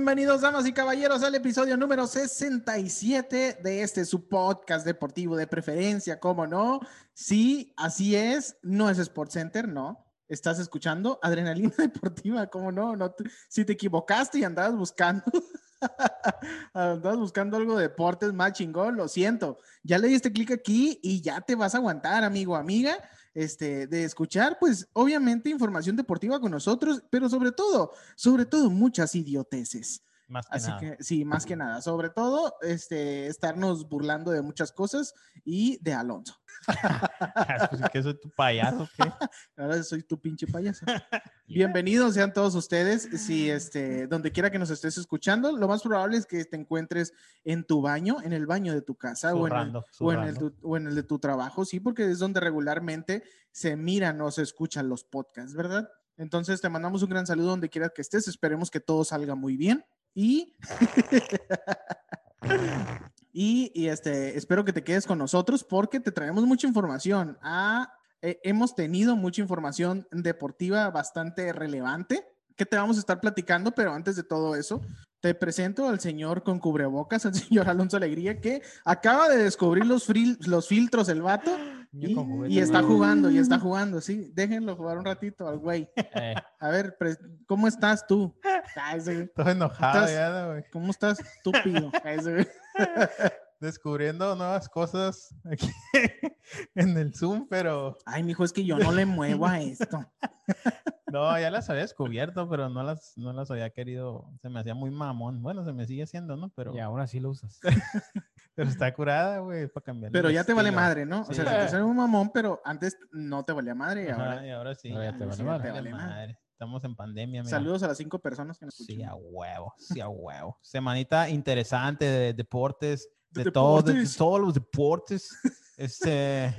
Bienvenidos, damas y caballeros, al episodio número 67 de este su podcast deportivo de preferencia, ¿cómo no? Sí, así es, no es Sports Center, no. Estás escuchando Adrenalina Deportiva, ¿cómo no? no si te equivocaste y andabas buscando, andabas buscando algo de deportes más chingón, lo siento. Ya le diste clic aquí y ya te vas a aguantar, amigo, amiga este, de escuchar, pues obviamente información deportiva con nosotros, pero sobre todo, sobre todo muchas idioteces. Más que Así nada. que sí, más que nada. Sobre todo, este, estarnos burlando de muchas cosas y de Alonso. Pues, ¿Qué soy tu payaso? ¿Qué? Ahora soy tu pinche payaso. Bienvenidos sean todos ustedes. Si este, donde quiera que nos estés escuchando, lo más probable es que te encuentres en tu baño, en el baño de tu casa o en, el, o, en el tu- o en el de tu trabajo, sí, porque es donde regularmente se miran o se escuchan los podcasts, ¿verdad? Entonces te mandamos un gran saludo donde quiera que estés. Esperemos que todo salga muy bien y y, este espero que te quedes con nosotros porque te traemos mucha información. Ah, eh, hemos tenido mucha información deportiva bastante relevante que te vamos a estar platicando, pero antes de todo eso, te presento al señor con cubrebocas, al señor Alonso Alegría, que acaba de descubrir los, fril- los filtros, el vato, y, está jugando, y está jugando, sí. Déjenlo jugar un ratito al güey. Eh, A ver, ¿cómo estás tú? Todo enojado Estás- ya, ¿no, güey? ¿Cómo estás, estúpido? Descubriendo nuevas cosas aquí en el Zoom, pero Ay, mijo, es que yo no le muevo a esto. no, ya las había descubierto, pero no las, no las había querido, se me hacía muy mamón. Bueno, se me sigue haciendo, ¿no? Pero, Y aún así lo usas. pero está curada, güey, para cambiar. Pero ya te vale madre, ¿no? O Sí. sea, te un mamón, pero antes no te valía madre y ahora. Y ahora sí. Ahora ya te vale sí, madre. te vale madre. madre. Estamos en pandemia, mira. Saludos a las cinco personas que nos Sí, escuchan. a huevo, sí, a huevo. Semanita interesante de deportes, De de, todo- de- de deportes. todos los deportes. Este,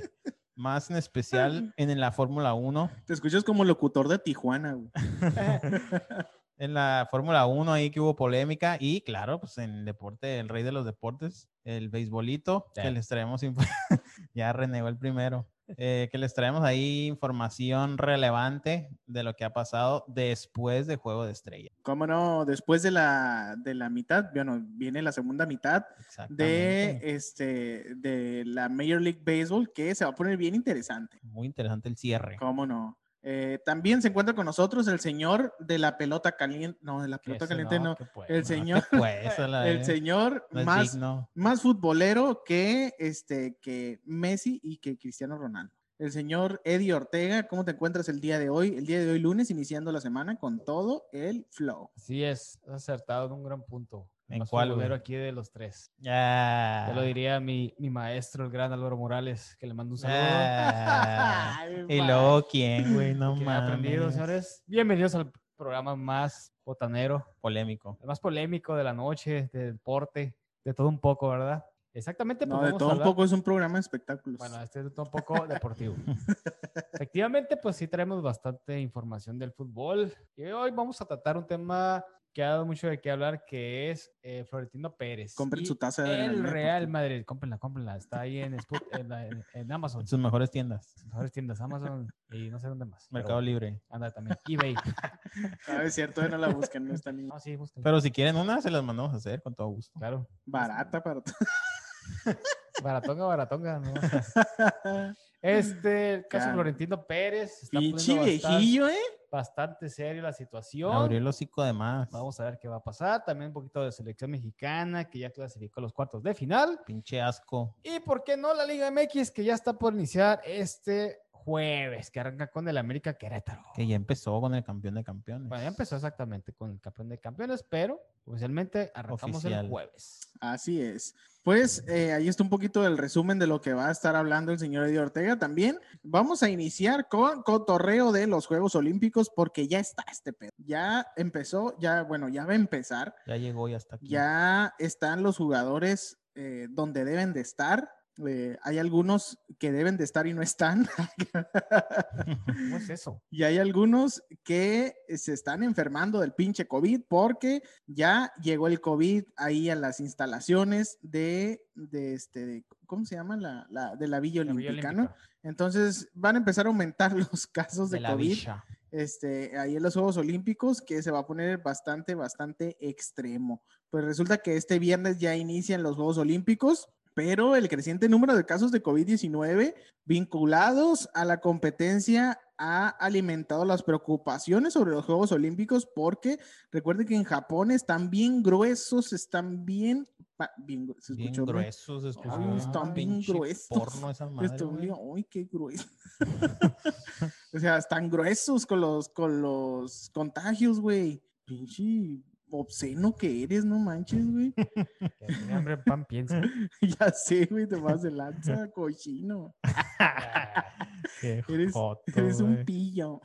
más en especial en la Fórmula 1. Te escuchas como locutor de Tijuana, güey. En la Fórmula 1 ahí que hubo polémica. Y claro, pues en el deporte, el rey de los deportes, el beisbolito, que les traemos. ya renegó el primero. Eh, que les traemos ahí información relevante de lo que ha pasado después de Juego de Estrella. ¿Cómo no? Después de la, de la mitad, bueno, viene la segunda mitad de, este, de la Major League Baseball, que se va a poner bien interesante. Muy interesante el cierre. ¿Cómo no? Eh, también se encuentra con nosotros el señor de la pelota caliente. No, de la pelota Eso caliente no. El señor, la el señor no más, más futbolero que, este, que Messi y que Cristiano Ronaldo. El señor Eddie Ortega, ¿cómo te encuentras el día de hoy? El día de hoy lunes, iniciando la semana con todo el flow. Así es, has acertado en un gran punto. ¿En cuál, aquí de los tres. Ah, Te lo diría mi, mi maestro, el gran Álvaro Morales, que le mando un saludo. ah. Ay, y luego, ¿quién, güey? No he aprendido, mames. señores. Bienvenidos al programa más botanero, Polémico. el más polémico de la noche, de deporte, de todo un poco, ¿verdad? Exactamente, pues No, de todo un poco es un programa de espectáculos. Bueno, este es de todo un poco deportivo. Efectivamente, pues sí traemos bastante información del fútbol. Y hoy vamos a tratar un tema que ha dado mucho de qué hablar, que es eh, Florentino Pérez. Compren y su taza de El Real. Madrid, cómprenla, cómprenla. Está ahí en, Sput- en, la- en- en Amazon. En sus mejores tiendas. Mejores tiendas, Amazon y no sé dónde más. pero Mercado Libre. Anda también. eBay. Ah, es cierto, no la busquen, no está ni No, sí, búsquenla. Pero si quieren una, se las mandamos a hacer con todo gusto. Claro. barata para todo. Baratonga, baratonga. ¿no? Este, el caso Claro. Florentino Pérez. Pinche viejillo, ¿eh? Bastante serio la situación. Abrió el hocico de más. Vamos a ver qué va a pasar. También un poquito de selección mexicana que ya clasificó a los cuartos de final. Pinche asco. Y por qué no la Liga MX que ya está por iniciar este jueves, que arranca con el América Querétaro. Que ya empezó con el campeón de campeones. Bueno, ya empezó exactamente con el campeón de campeones, pero oficialmente arrancamos Oficial. el jueves. Así es. Pues eh, ahí está un poquito del resumen de lo que va a estar hablando el señor Eddie Ortega. También vamos a iniciar con cotorreo de los Juegos Olímpicos porque ya está este pedo. Ya empezó, ya, bueno, ya va a empezar. Ya llegó y hasta aquí. Ya están los jugadores eh, donde deben de estar. Eh, hay algunos que deben de estar y no están. ¿Cómo es eso? Y hay algunos que se están enfermando del pinche COVID porque ya llegó el COVID ahí a las instalaciones de, de este, de- ¿cómo se llama? La, la- de la Villa La Villa Olímpica, ¿no? Entonces van a empezar a aumentar los casos de, COVID villa. este, ahí en los Juegos Olímpicos, que se va a poner bastante, bastante extremo. Pues resulta que este viernes ya inician los Juegos Olímpicos, pero el creciente número de casos de COVID-19 vinculados a la competencia ha alimentado las preocupaciones sobre los Juegos Olímpicos porque recuerden que en Japón están bien gruesos, están bien... Bien, ¿se bien gruesos, están bien gruesos. Porno esa madre, Ay, qué grueso. o sea, están gruesos con los, con los contagios, güey. Pinche obsceno que eres, no manches, güey. Que hambre pan piensa. ya sé, güey, te vas de lanza, cochino. eres, eres un pillo.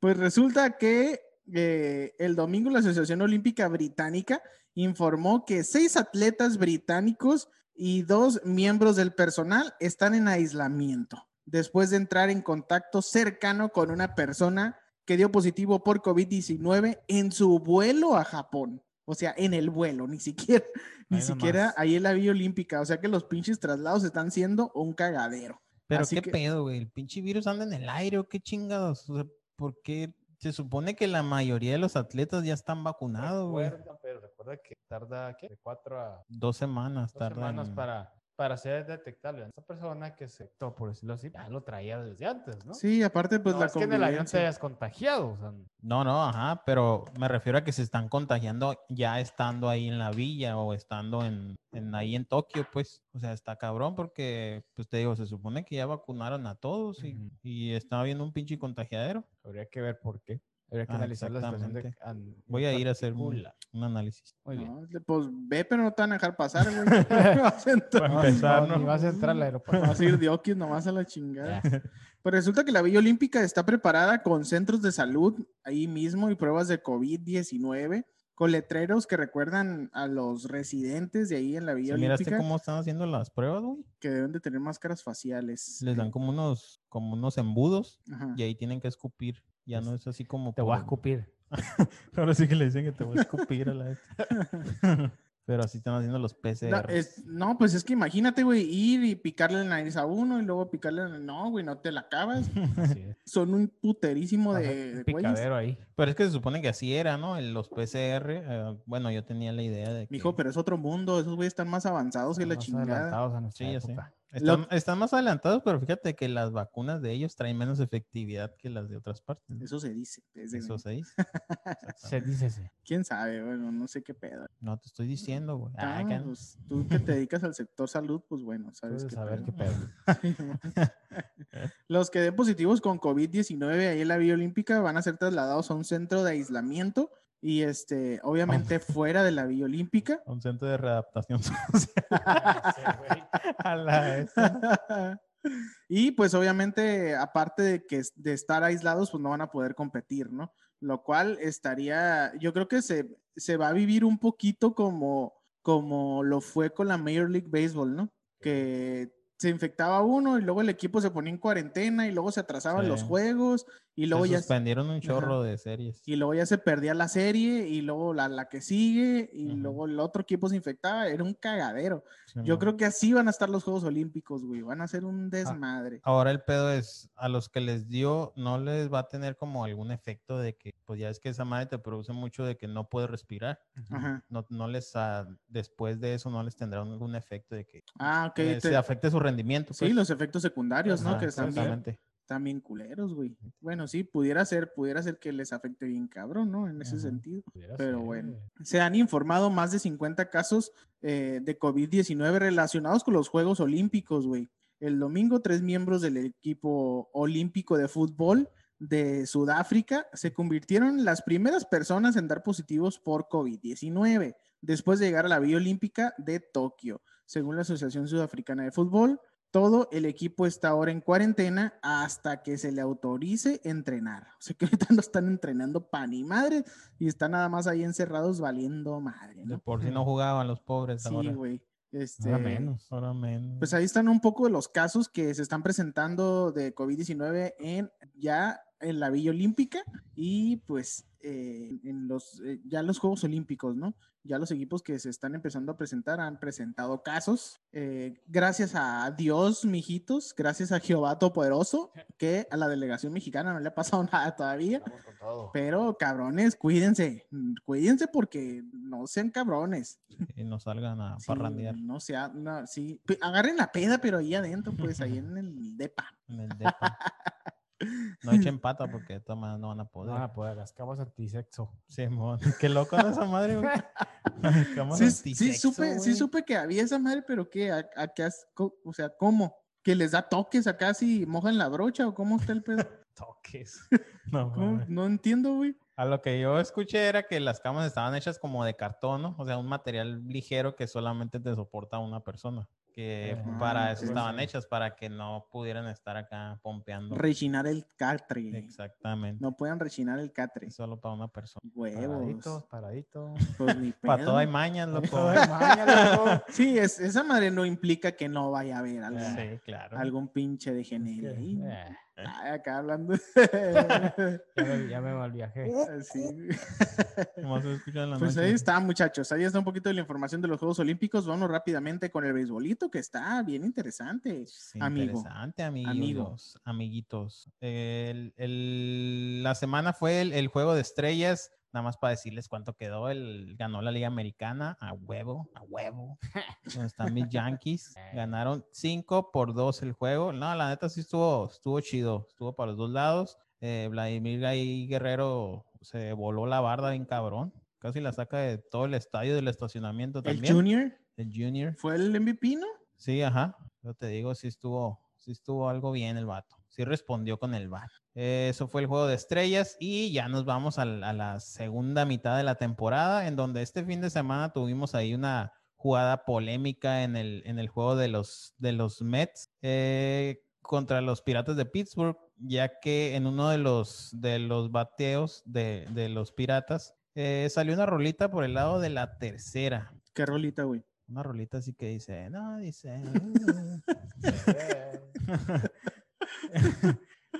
pues resulta que eh, el domingo la Asociación Olímpica Británica informó que seis atletas británicos y dos miembros del personal están en aislamiento después de entrar en contacto cercano con una persona que dio positivo por COVID-19 en su vuelo a Japón. O sea, en el vuelo, ni siquiera, ni siquiera ahí en la Vía Olímpica. O sea que los pinches traslados están siendo un cagadero. Pero qué pedo, güey. El pinche virus anda en el aire o qué chingados. O sea, ¿por qué? Se supone que la mayoría de los atletas ya están vacunados, güey. Pero recuerda que tarda, ¿qué? De cuatro a... Dos semanas dos semanas para para ser detectable. Esa persona que se, por decirlo así, ya lo traía desde antes, ¿no? Sí, aparte, pues la es que en el avión te hayas contagiado. No, no, ajá, pero me refiero a que se están contagiando ya estando ahí en la villa o estando en, en ahí en Tokio, pues. O sea, está cabrón porque, pues te digo, se supone que ya vacunaron a todos y, y estaba viendo un pinche contagiadero. Habría que ver por qué. Habría que Ah, analizar la situación de, an- Voy a ir a hacer un, análisis. Muy bien. No, pues ve, pero no te van a dejar pasar, güey. vas a entrar, No, empezar, no, ¿no? ni vas a entrar al aeropuerto. vas a ir de Oquis nomás a la chingada. Pues resulta que la Villa Olímpica está preparada con centros de salud ahí mismo y pruebas de COVID-19, con letreros que recuerdan a los residentes de ahí en la ¿Sí Villa ¿Miraste Olímpica cómo están haciendo las pruebas, güey? que deben de tener máscaras faciales. Les dan como unos, como unos embudos Ajá. y ahí tienen que escupir. Ya no es así como. Te voy a escupir. Ahora sí que le dicen que te voy a escupir a la vez. Pero así están haciendo los PCR. No, es- no, pues es que imagínate, güey, ir y picarle la nariz a uno y luego picarle la... No, güey, no te la acabas. Son un puterísimo Ajá, de, picadero ahí. Pero es que se supone que así era, ¿no? En los PCR. eh, bueno, yo tenía la idea de que. Mijo, pero es otro mundo. Esos güeyes están más avanzados que la Más chingada. adelantados a nuestra Sí, ya sé. época. Están, están más adelantados, pero fíjate que las vacunas de ellos traen menos efectividad que las de otras partes. ¿no? Eso se dice. Eso se dice. Se dice sí. ¿Quién sabe? Bueno, no sé qué pedo. No te estoy diciendo, güey. Ah, Ah, pues, tú que te dedicas al sector salud, pues bueno, sabes Puedes qué saber pedo. qué pedo. Los que den positivos con COVID-19 ahí en la Vía Olímpica van a ser trasladados a un centro de aislamiento y este, obviamente fuera de la Vía Olímpica. Un centro de readaptación social. A la y pues obviamente, aparte de que de estar aislados, pues no van a poder competir, ¿no? Lo cual estaría, yo creo que se, se va a vivir un poquito como, como lo fue con la Major League Baseball, ¿no? Que se infectaba uno y luego el equipo se ponía en cuarentena y luego se atrasaban los juegos y luego Se ya suspendieron un chorro de series. y luego ya se perdía la serie y luego la, la que sigue y luego el otro equipo se infectaba, era un cagadero. Sí, Yo creo que así van a estar los Juegos Olímpicos, güey, van a ser un Ah, desmadre. Ahora el pedo es, a los que les dio, no les va a tener como algún efecto de que, pues ya es que esa madre te produce mucho de que no puedes respirar. Ajá. No, no les, ah, después de eso no les tendrá algún efecto de que Ah, eh, te- se afecte su rendimiento. Sí, pues. los efectos secundarios, ¿no? Que están bien, bien culeros, güey. Bueno, sí, pudiera ser, pudiera ser que les afecte bien cabrón, ¿no? En ese Ajá. sentido. Pero ser. bueno. Se han informado más de 50 casos eh, de COVID-19 relacionados con los Juegos Olímpicos, güey. El domingo, tres miembros del equipo olímpico de fútbol de Sudáfrica se convirtieron en las primeras personas en dar positivos por COVID-19 después de llegar a la Vía Olímpica de Tokio. Según la Asociación Sudafricana de Fútbol, todo el equipo está ahora en cuarentena hasta que se le autorice entrenar. O sea que ahorita no están entrenando pan y madre y están nada más ahí encerrados valiendo madre, De ¿no? por si no jugaban los pobres Sí, ahora. güey. Este, Ahora menos. Ahora menos. Pues ahí están un poco de los casos que se están presentando de COVID-19 en ya en la Villa Olímpica y pues eh, en los, eh, ya los Juegos Olímpicos, ¿no? Ya los equipos que se están empezando a presentar han presentado casos. Eh, gracias a Dios, mijitos, gracias a Jehová Todopoderoso, que a la delegación mexicana no le ha pasado nada todavía. Pero cabrones, cuídense, mm, cuídense porque no sean cabrones. Y no salgan a Sí, parrandear no sea, no, sí. Agarren la peda, pero ahí adentro, pues ahí en el depa. en el depa. No echen pata porque de todas maneras no van a No poder. van a poder, las camas antisexo. Simón, qué loco ¿no, esa madre, güey. Camas Sí, sí, supe, sí supe que había esa madre, pero que, a, a qué has- o sea, ¿cómo? ¿Que les da toques acá si mojan la brocha o cómo está el pedo? Toques. No. No entiendo, güey. A lo que yo escuché era que las camas estaban hechas como de cartón, ¿no? O sea, un material ligero que solamente te soporta una persona. Que Ah, para eso sí, estaban sí. hechas, para que no pudieran estar acá pompeando. Rechinar el catre. Exactamente. No puedan rechinar el catre. Solo para una persona. Paraditos, Huevos. paraditos. Pues ni Para todo hay mañas, loco. Todo loco. Sí, es, esa madre no implica que no vaya a haber algún, Sí, claro. algún pinche de genere ahí. eh, Ay, acá hablando. ya, me, ya me mal viaje. Así. Nomás se escucha en la Pues noche. ahí está, muchachos. Ahí está un poquito de la información de los Juegos Olímpicos. Vamos rápidamente con el beisbolito, que está bien interesante. Sí, amigo. Interesante, amigos, Amigo. amiguitos. El- el- la semana fue el, el juego de estrellas. Nada más para decirles cuánto quedó. El, ganó la Liga Americana a huevo, a huevo. Donde están mis Yankees. Ganaron 5 por 2 el juego. No, la neta sí estuvo, estuvo chido. Estuvo para los dos lados. Eh, Vladimir ahí Guerrero se voló la barda bien cabrón. Casi la saca de todo el estadio del estacionamiento El. Junior El Junior. fue el MVP, ¿no? Sí, ajá. Yo te digo, sí estuvo, sí estuvo algo bien el vato. Sí respondió con el VAR. Eso fue el juego de estrellas y ya nos vamos a, la segunda mitad de la temporada, en donde este fin de semana tuvimos ahí una jugada polémica en el, en el juego de los, de los Mets eh, contra los Piratas de Pittsburgh, ya que en uno de los, de los bateos de, de los Piratas eh, salió una rolita por el lado de la tercera. Qué rolita, güey. Una rolita así que dice, no, dice.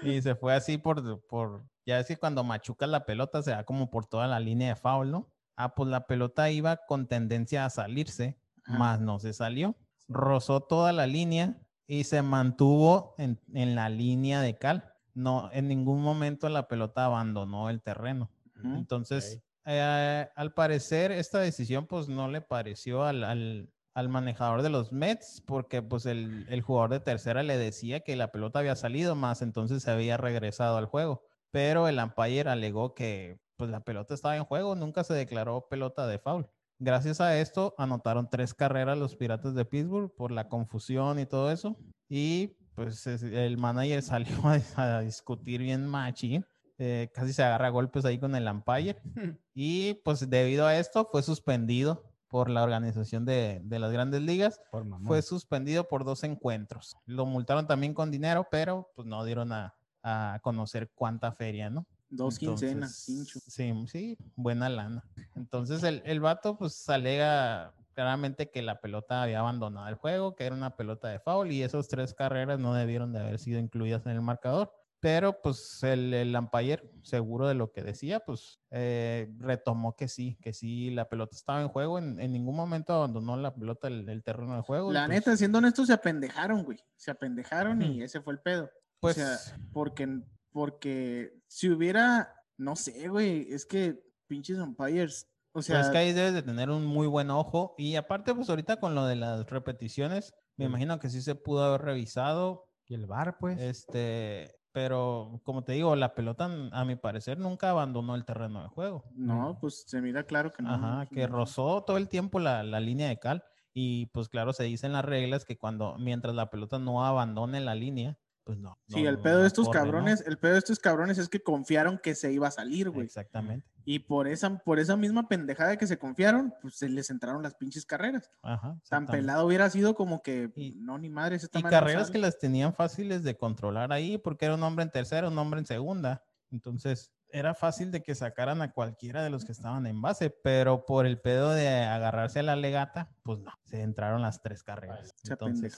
y se fue así por, por, ya es que cuando machucas la pelota se va como por toda la línea de foul, ¿no? Ah, pues la pelota iba con tendencia a salirse, Ajá. más no se salió. Rozó toda la línea y se mantuvo en, en la línea de cal. No, en ningún momento la pelota abandonó el terreno. Entonces, eh, al parecer, esta decisión pues no le pareció al, al- al manejador de los Mets, porque pues el, el jugador de tercera le decía que la pelota había salido más, entonces se había regresado al juego. Pero el umpire alegó que pues la pelota estaba en juego, nunca se declaró pelota de foul. Gracias a esto anotaron tres carreras los Piratas de Pittsburgh por la confusión y todo eso. Y pues es- el manager salió a, a discutir bien machi. Eh, casi se agarra a golpes ahí con el umpire. Y pues debido a esto fue suspendido por la organización de, de las grandes ligas. Por. Fue suspendido por dos encuentros. Lo multaron también con dinero, pero pues no dieron a, a conocer cuánta feria, ¿no? Dos quincenas, Entonces, pincho. Sí, sí, buena lana. Entonces el, el vato pues alega claramente que la pelota había abandonado el juego, que era una pelota de foul y esas tres carreras no debieron de haber sido incluidas en el marcador. Pero pues el, el umpire, seguro de lo que decía, pues eh, retomó que sí, que sí, la pelota estaba en juego, en, en ningún momento abandonó la pelota el, el terreno de juego. y, La pues, neta, siendo honestos, se apendejaron, güey. Se apendejaron y Ujú. ese fue el pedo. pues, o sea, porque, porque si hubiera, no sé, güey, es que pinches umpires, o sea, Pues es que ahí debes de tener un muy buen ojo. Y aparte, pues ahorita con lo de las repeticiones, me imagino que sí se pudo haber revisado. Y el bar, pues. Este, pero como te digo, la pelota, a mi parecer, nunca abandonó el terreno de juego. no, pues se mira claro que no. Ajá, que rozó todo el tiempo la, la línea de cal. Y pues claro, se dicen las reglas que cuando, mientras la pelota no abandone la línea, pues no. Sí, no- el pedo no de estos cabrones, el pedo de estos cabrones es que confiaron que se iba a salir, güey. Exactamente. Y por esa, por esa misma pendejada que se confiaron, pues se les entraron las pinches carreras. Ajá. Tan pelado hubiera sido como que, Y- no, ni Y madre no carreras sale. que las tenían fáciles de controlar ahí, porque era un hombre en tercera, un hombre en segunda. Entonces, era fácil de que sacaran a cualquiera de los que estaban en base, pero por el pedo de agarrarse a la legata, pues no, se entraron las tres carreras. Se Entonces.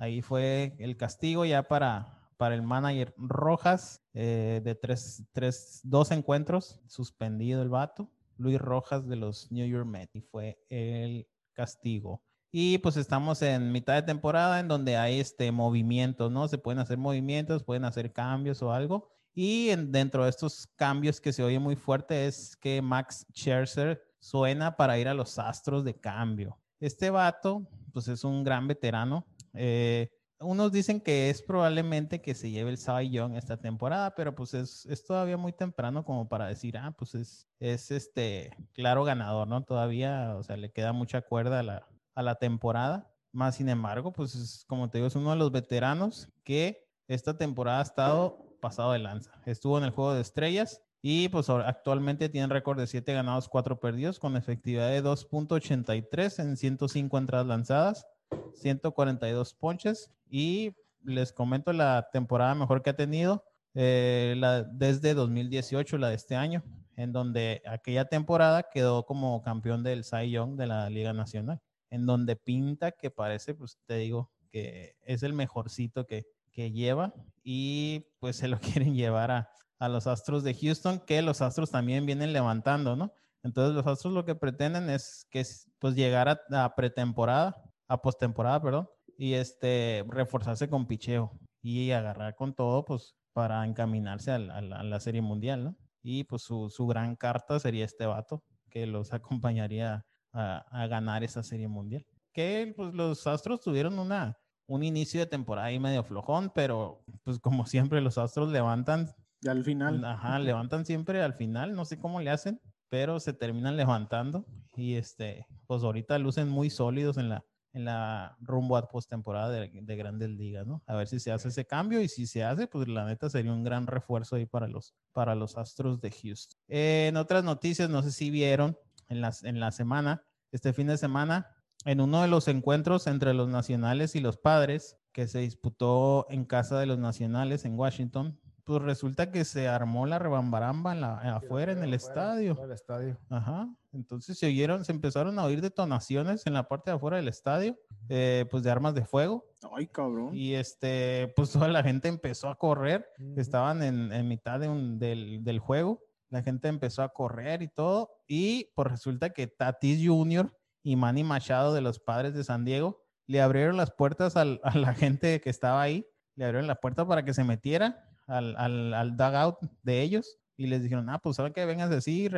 Ahí fue el castigo ya para, para el manager Rojas, eh, de tres, tres, dos encuentros, suspendido el vato. Luis Rojas de los New York Mets y fue el castigo. Y pues estamos en mitad de temporada en donde hay este movimiento, ¿no? Se pueden hacer movimientos, pueden hacer cambios o algo. Y dentro de estos cambios que se oye muy fuerte es que Max Scherzer suena para ir a los Astros de cambio. Este vato, pues es un gran veterano. Eh, unos dicen que es probablemente que se lleve el Cy Young esta temporada, pero pues es, es, todavía muy temprano como para decir, ah, pues es, es este claro ganador, ¿no? Todavía, o sea, le queda mucha cuerda a la, a la temporada. Más sin embargo, pues es, como te digo, es uno de los veteranos que esta temporada ha estado pasado de lanza. Estuvo en el juego de estrellas y pues actualmente tiene récord de 7 ganados, 4 perdidos con efectividad de 2.83 en 105 entradas lanzadas, 142 ponches y les comento la temporada mejor que ha tenido eh, desde 2018, la de este año, en donde aquella temporada quedó como campeón del Cy Young de la Liga Nacional en donde pinta que parece, pues te digo, que es el mejorcito que, que lleva y pues se lo quieren llevar a, a, los Astros de Houston, que los Astros también vienen levantando, ¿no? Entonces los Astros lo que pretenden es que pues llegar a, pretemporada, a postemporada, perdón, y este reforzarse con picheo y agarrar con todo, pues para encaminarse a, a la Serie Mundial, ¿no? Y pues su, su gran carta sería este vato que los acompañaría a, ganar esa serie mundial. Que pues los Astros tuvieron una, un inicio de temporada ahí medio flojón, pero pues como siempre los Astros levantan. Y al final. Ajá, levantan siempre al final, no sé cómo le hacen, pero se terminan levantando y este, pues ahorita lucen muy sólidos en la, en la rumbo a postemporada de, de Grandes Ligas, ¿no? A ver si se hace ese cambio y si se hace, pues la neta sería un gran refuerzo ahí para los, para los Astros de Houston. en otras noticias, no sé si vieron, en, las, en la semana, este fin de semana, en uno de los encuentros entre los nacionales y los padres, que se disputó en casa de los nacionales en Washington, pues resulta que se armó la rebambaramba en la, afuera, en el estadio. El estadio. Ajá. Entonces se oyeron, se empezaron a oír detonaciones en la parte de afuera del estadio, eh, pues de armas de fuego. Ay, cabrón. Y este, pues toda la gente empezó a correr, estaban en, en mitad de un, del, del juego la gente empezó a correr y todo, y pues resulta que Tatis Jr. y Manny Machado de los padres de San Diego le abrieron las puertas a la gente que estaba ahí, le abrieron la puerta para que se metiera al, al, dugout de ellos y les dijeron, ah, pues ahora que vengas así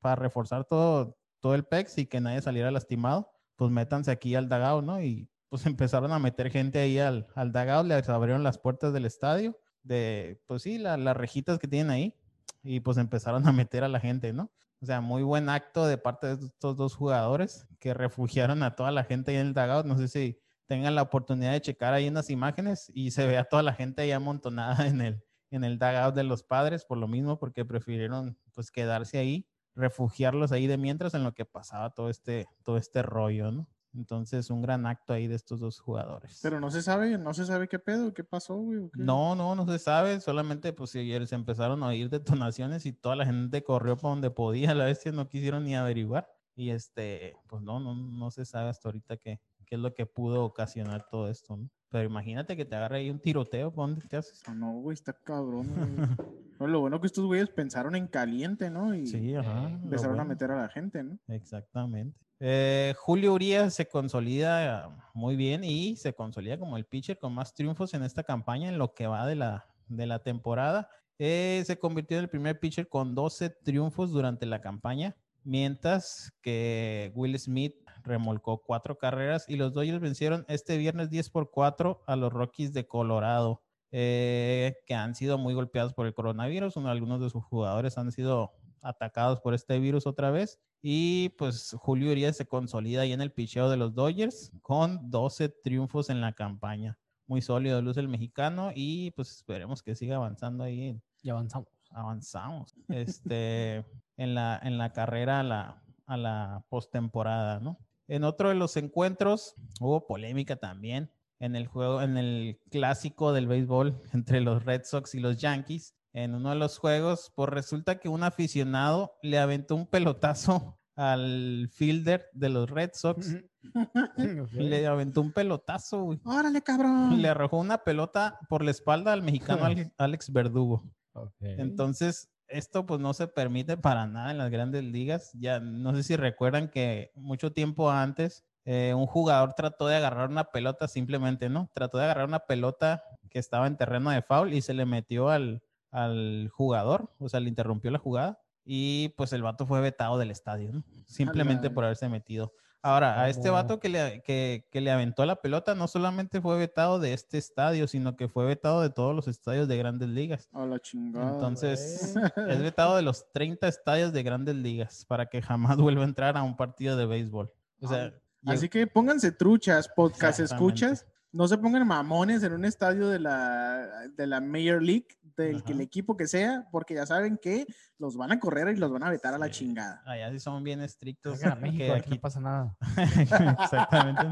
para reforzar todo, todo el PEX y que nadie saliera lastimado, pues métanse aquí al dugout, ¿no? Y pues empezaron a meter gente ahí al, al dugout, les abrieron las puertas del estadio, de, pues sí, las rejitas que tienen ahí, y pues empezaron a meter a la gente, ¿no? O sea, muy buen acto de parte de estos dos jugadores que refugiaron a toda la gente ahí en el dugout. No sé si tengan la oportunidad de checar ahí unas imágenes y se ve a toda la gente ahí amontonada en el, en el dugout de los padres por lo mismo, porque prefirieron pues quedarse ahí, refugiarlos ahí de mientras en lo que pasaba todo este, todo este rollo, ¿no? Entonces, un gran acto ahí de estos dos jugadores. Pero no se sabe, no se sabe qué pedo, qué pasó, güey. No, no, no se sabe. Solamente, pues, ayer se empezaron a oír detonaciones y toda la gente corrió para donde podía. A la vez no quisieron ni averiguar. Y este, pues no, no, no se sabe hasta ahorita qué, qué es lo que pudo ocasionar todo esto, ¿no? Pero imagínate que te agarre ahí un tiroteo, ¿dónde te haces? No, no, güey, está cabrón. lo bueno que estos güeyes pensaron en caliente, ¿no? Y sí, ajá. Empezaron a meter a la gente, ¿no? Exactamente. Eh, Julio Urias se consolida muy bien y se consolida como el pitcher con más triunfos en esta campaña en lo que va de la, de la temporada. Eh, se convirtió en el primer pitcher con 12 triunfos durante la campaña, mientras que Will Smith remolcó cuatro carreras y los Dodgers vencieron este viernes 10 por 4 a los Rockies de Colorado, eh, que han sido muy golpeados por el coronavirus. algunos de sus jugadores han sido atacados por este virus otra vez. Y pues Julio Urias se consolida ahí en el picheo de los Dodgers con 12 triunfos en la campaña. Muy sólido luz el mexicano y pues esperemos que siga avanzando ahí. Y avanzamos. Avanzamos. Este, en la, en la carrera a la, a la postemporada, ¿no? En otro de los encuentros hubo polémica también en el juego, en el clásico del béisbol entre los Red Sox y los Yankees. En uno de los juegos, pues resulta que un aficionado le aventó un pelotazo al fielder de los Red Sox le aventó un pelotazo, güey. Órale, cabrón. Le arrojó una pelota por la espalda al mexicano Alex- Verdugo. Ok. Entonces, esto pues no se permite para nada en las grandes ligas. Ya no sé si recuerdan que mucho tiempo antes eh, un jugador trató de agarrar una pelota simplemente, ¿no? Trató de agarrar una pelota que estaba en terreno de foul y se le metió al, al jugador, o sea, le interrumpió la jugada y pues el vato fue vetado del estadio, ¿no? Simplemente por haberse metido. Ahora, a este vato que le, que, que le aventó la pelota no solamente fue vetado de este estadio, sino que fue vetado de todos los estadios de grandes ligas. A la chingada. Entonces, güey. es vetado de los 30 estadios de grandes ligas para que jamás vuelva a entrar a un partido de béisbol. O sea, Así que pónganse truchas, podcast escuchas. No se pongan mamones en un estadio de la, de la Major League, del que el equipo que sea, porque ya saben que los van a correr y los van a vetar a la chingada. allá sí son bien estrictos. Vengan a México, que aquí no aquí pasa nada. Exactamente.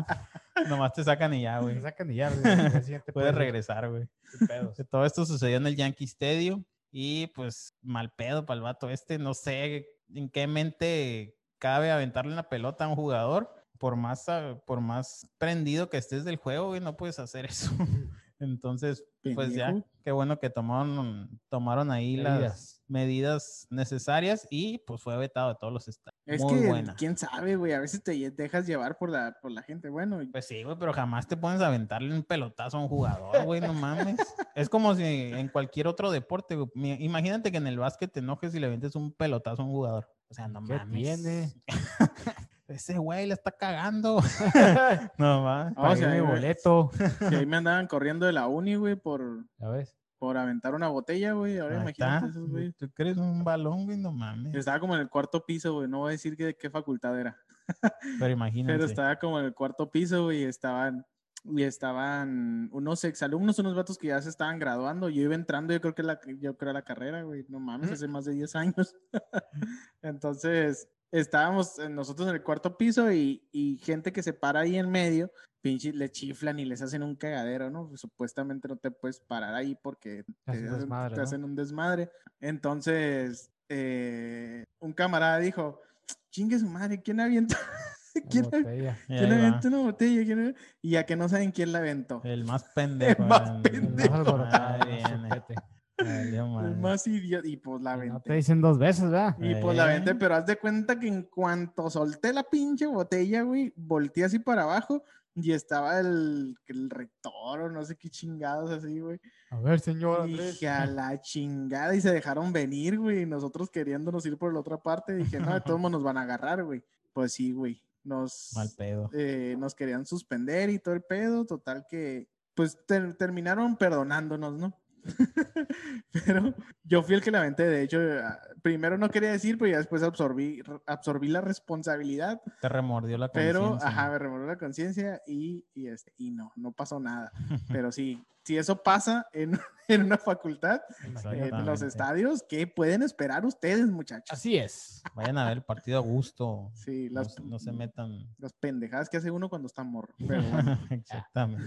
Nomás te sacan y ya, güey. sacan y ya, güey, Puedes regresar, güey. Todo esto sucedió en el Yankee Stadium y pues mal pedo para el vato este. No sé en qué mente cabe aventarle una pelota a un jugador. Por más, ah, por más prendido que estés del juego, güey, no puedes hacer eso. Entonces, pues ya, qué bueno que tomaron, tomaron ahí las Medidas. necesarias y pues fue vetado de todos los estados. Es Muy que, buena. quién sabe, güey, a veces te dejas llevar por la, por la gente. Bueno, y- Pues sí, güey, pero jamás te pones a aventarle un pelotazo a un jugador, güey, no mames. Es como si en cualquier otro deporte, güey. Imagínate que en el básquet te enojes y le avientes un pelotazo a un jugador. O sea, no ¿Qué mames. tiene? Ese güey le está cagando. no Pagué mi ahí me- boleto. si ahí me andaban corriendo de la uni, güey, por, ¿Ya ves? por aventar una botella, güey. Ahora Ahí imagínate está. esos, güey. Tú crees un balón, güey, no mames. Estaba como en el cuarto piso, güey. No voy a decir que de qué facultad era. Pero imagínate. Pero estaba como en el cuarto piso, güey, y estaban, y estaban unos exalumnos, unos vatos que ya se estaban graduando. Yo iba entrando, yo creo que la, yo creo la carrera, güey. No mames, hace más de 10 años. Entonces, estábamos eh, nosotros en el cuarto piso y, y gente que se para ahí en medio, pinche, le chiflan y les hacen un cagadero, ¿no? Pues, supuestamente no te puedes parar ahí porque te, hacen hacen, desmadre, te ¿no? hacen un desmadre. Entonces, eh, un camarada dijo, chingue su madre, ¿quién avienta? ¿Quién, Una botella. Y ahí ¿quién va. avienta una botella? Y ya que no saben quién la aventó. El más pendejo. más el- El pendejo. más Ahí el viene. El más idiota. Y pues la Y No te dicen dos veces, ¿verdad? Y pues la Eh. aventé, pero haz de cuenta que en cuanto solté la pinche botella, güey, volteé así para abajo y estaba el, el rector o no sé qué chingados así, güey. A ver, señor Y Andrés. dije, a la chingada, y se dejaron venir, güey, nosotros queriéndonos ir por la otra parte. Dije, no, de todos modos nos van a agarrar, güey. Pues sí, güey. Nos, Mal pedo. eh, nos querían suspender y todo el pedo, total que, pues ter- terminaron perdonándonos, ¿no? pero yo fui el que la aventé, de hecho, ah, primero no quería decir, pero ya después absorbí, absorbí la responsabilidad, Te remordió la pero, conciencia. ajá, me remordió la conciencia y, y, este, y no, no pasó nada. Pero sí, si eso pasa en, en una facultad, en los estadios, ¿qué pueden esperar ustedes, muchachos? Así es. Vayan a ver el partido a gusto. Sí, No, las, se- no se metan. las pendejadas que hace uno cuando está morro. Pero bueno. Exactamente.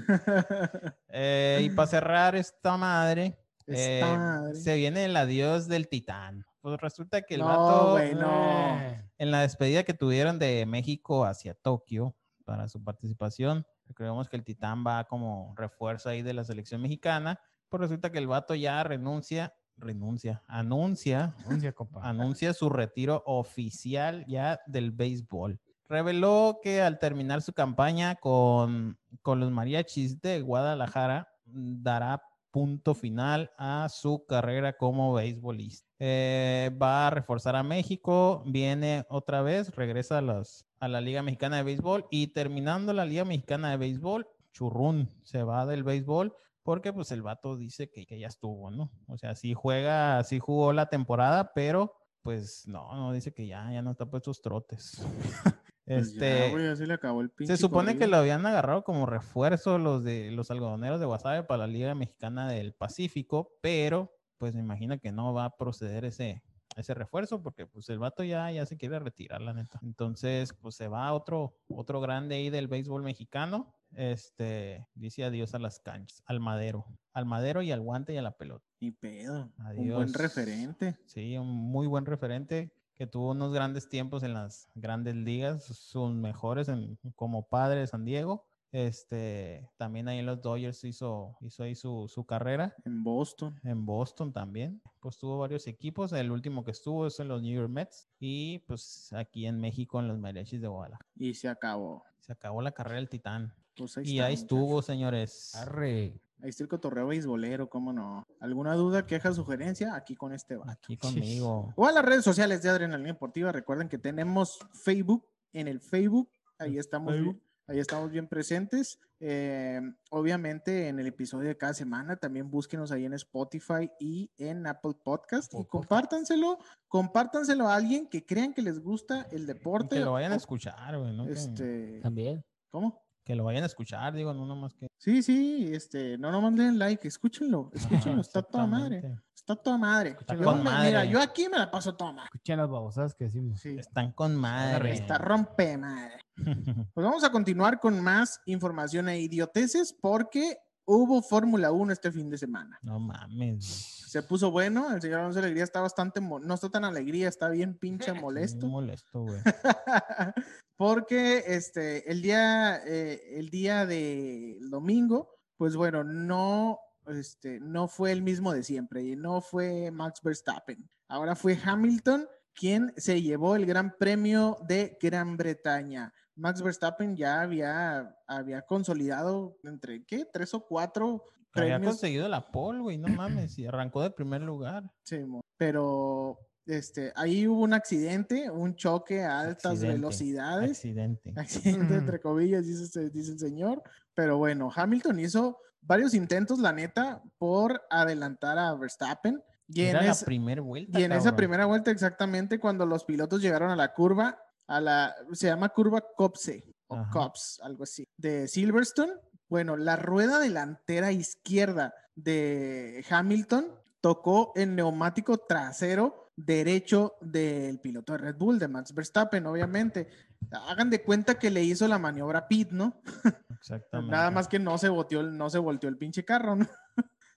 Eh, y para cerrar esta madre, eh, madre. se viene el adiós del titán. Pues resulta que el No, vato, no. En la despedida que tuvieron de México hacia Tokio para su participación, creemos que el titán va como refuerzo ahí de la selección mexicana. Pues resulta que el vato ya renuncia, renuncia, anuncia anuncia, compa. anuncia su retiro oficial ya del béisbol. Reveló que al terminar su campaña con, con los mariachis de Guadalajara, dará punto final a su carrera como beisbolista. Eh, va a reforzar a México, viene otra vez, regresa a, las, a la Liga Mexicana de Béisbol y terminando la Liga Mexicana de Béisbol, churrún, se va del béisbol porque pues el vato dice que, ya estuvo, ¿no? O sea, sí juega, sí jugó la temporada, pero pues no, no dice que ya, ya no está por estos trotes. Pues ya, este, güey, le acabó el se supone que lo habían agarrado como refuerzo los de los algodoneros de Guasave para la Liga Mexicana del Pacífico, pero pues me imagino que no va a proceder ese, ese refuerzo porque pues el vato ya, ya se quiere retirar, la neta. Entonces, pues se va otro, otro grande ahí del béisbol mexicano. Este dice adiós a las canchas, al madero, al madero y al guante y a la pelota. Ni pedo. Un Adiós. buen referente. Sí, un muy buen referente que tuvo unos grandes tiempos en las grandes ligas, sus mejores en, como padre de San Diego. Este, también ahí en los Dodgers hizo, hizo ahí su, su carrera. En Boston. En Boston también. Pues tuvo varios equipos. El último que estuvo es en los New York Mets. Y pues aquí en México en los Mariachis de Guadalajara. Y se acabó. Se acabó la carrera del Titán. Pues ahí y está, ahí estuvo, señores. Arre. Ahí está el cotorreo beisbolero, cómo no. ¿Alguna duda, queja, sugerencia? Aquí con este. Aquí conmigo. O a las redes sociales de Adrenalina Deportiva. Recuerden que tenemos Facebook. En el Facebook, ahí estamos, Facebook. bien- ahí estamos bien presentes. Eh, obviamente, en el episodio de cada semana, también búsquenos ahí en Spotify y en Apple Podcast. Y compártanselo, compártanselo a alguien que crean que les gusta el Y deporte. Que lo vayan a escuchar, güey, ¿no? Este, También. ¿Cómo? Que lo vayan a escuchar, digo, no nomás que. Sí, sí, este, no nomás den like, escúchenlo, escúchenlo, está toda madre, está toda madre. Escúchenlo. Yo Con me- madre. Mira, yo aquí me la paso toda madre. Escuchen las babosadas que decimos. Sí, Están con madre. está rompe madre. Pues vamos a continuar con más información e idioteces porque hubo Fórmula 1 este fin de semana. no mames. Se puso bueno, el señor Alonso Alegría está bastante, no está tan alegría, está bien pinche molesto. molesto, güey. porque este, el día, eh, el día del domingo, pues bueno, no, este, no fue el mismo de siempre y no fue Max Verstappen. Ahora fue Hamilton quien se llevó el Gran Premio de Gran Bretaña. Max Verstappen ya había, había consolidado entre, ¿qué? Tres o cuatro Había conseguido la pole, güey, no mames. Y arrancó de primer lugar. Sí, pero este, ahí hubo un accidente, un choque a altas Accidente. velocidades. Accidente. accidente entre comillas, dice, este- dice el señor. Pero bueno, Hamilton hizo varios intentos, la neta, por adelantar a Verstappen. Y en, Era la es- primera vuelta. y en esa primera vuelta, exactamente cuando los pilotos llegaron a la curva, a la, se llama curva Copse, o Ajá. Cops, algo así, de Silverstone. Bueno, la rueda delantera izquierda de Hamilton tocó el neumático trasero derecho del piloto de Red Bull, de Max Verstappen, obviamente. Hagan de cuenta que le hizo la maniobra Pit, ¿no? Exactamente. Nada más que no se volteó, no se volteó el pinche carro, ¿no?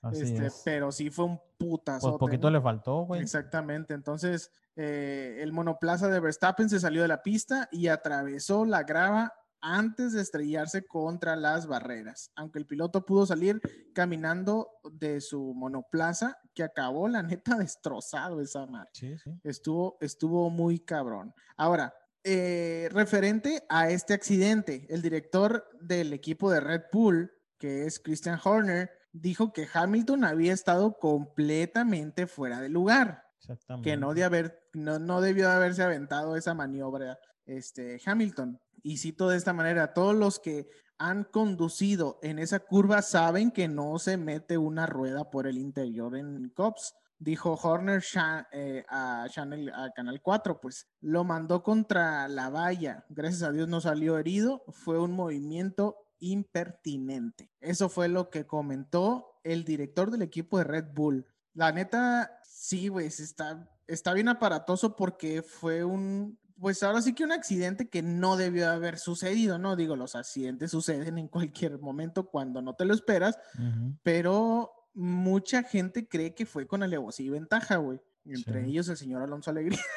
Así Este, es. pero sí fue un putazo. Pues poquito le faltó, güey. Exactamente. Entonces, eh, el monoplaza de Verstappen se salió de la pista y atravesó la grava antes de estrellarse contra las barreras. Aunque el piloto pudo salir caminando de su monoplaza, que acabó la neta destrozado esa madre. Sí, sí. Estuvo, estuvo muy cabrón. Ahora, eh, referente a este accidente, el director del equipo de Red Bull, que es Christian Horner, dijo que Hamilton había estado completamente fuera de lugar, Exactamente. que no, de haber, no, no debió de haberse aventado esa maniobra este, Hamilton. Y cito de esta manera, todos los que han conducido en esa curva saben que no se mete una rueda por el interior en Cops. Dijo Horner eh, a, Channel, a Canal 4, pues lo mandó contra la valla. Gracias a Dios no salió herido. Fue un movimiento impertinente. Eso fue lo que comentó el director del equipo de Red Bull. La neta, sí, güey, está, está bien aparatoso porque fue un, pues ahora sí que un accidente que no debió haber sucedido, ¿no? Digo, los accidentes suceden en cualquier momento cuando no te lo esperas, pero mucha gente cree que fue con alevosía y ventaja, güey. Entre Sí. ellos el señor Alonso Alegría.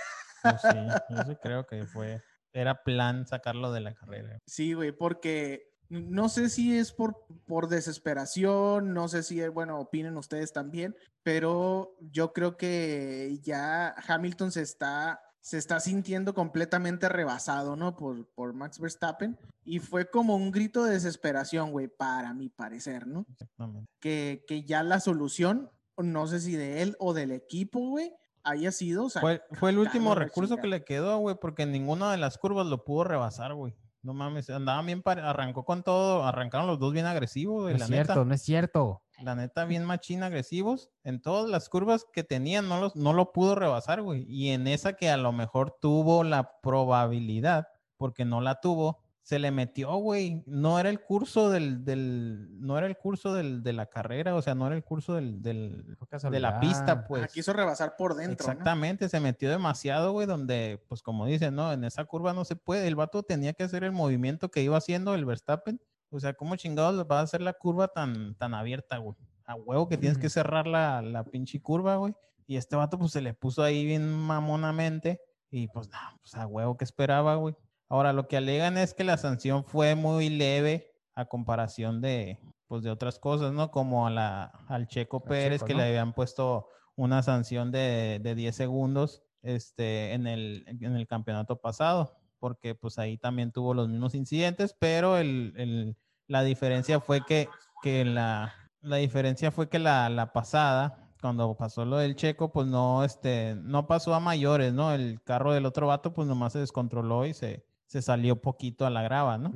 Pues sí, yo sí creo que fue. Era plan sacarlo de la carrera. Sí, güey, porque no sé si es por, por desesperación, no sé si, bueno, opinen ustedes también, pero yo creo que ya Hamilton se está, se está sintiendo completamente rebasado, ¿no? Por, por Max Verstappen. Y fue como un grito de desesperación, güey, para mi parecer, ¿no? Exactamente. Que, que ya la solución, no sé si de él o del equipo, güey, haya sido... o sea, Fue, fue el último recurso que le quedó, güey, porque en ninguna de las curvas lo pudo rebasar, güey. No mames, andaban bien, pare- arrancó con todo, arrancaron los dos bien agresivos, No es cierto, neta. no es cierto. La neta, bien machín agresivos. En todas las curvas que tenían, no, los, no lo pudo rebasar, güey. Y en esa que a lo mejor tuvo la probabilidad, porque no la tuvo, se le metió, güey. No era el curso del, del no era el curso del, de la carrera, o sea, no era el curso del, del- de la pista, pues. Ah, quiso rebasar por dentro, ¿no? Exactamente, se metió demasiado, güey, donde, pues como dicen, no, en esa curva no se puede. El vato tenía que hacer el movimiento que iba haciendo el Verstappen. O sea, ¿cómo chingados va a hacer la curva tan, tan abierta, güey? A huevo que tienes que cerrar la, la pinche curva, güey. Y este vato, pues se le puso ahí bien mamonamente Y pues, no, pues a huevo que esperaba, güey. Ahora, lo que alegan es que la sanción fue muy leve a comparación de, pues, de otras cosas, ¿no? Como a la, al Checo Pérez, Checo, que ¿no? le habían puesto una sanción de, de 10 segundos este, en, el, en el campeonato pasado, porque pues ahí también tuvo los mismos incidentes, pero el, el- la diferencia fue que, que la, la diferencia fue que la, la pasada, cuando pasó lo del Checo, pues no, este, no pasó a mayores, ¿no? El carro del otro vato, pues nomás se descontroló y se, se salió poquito a la grava, ¿no?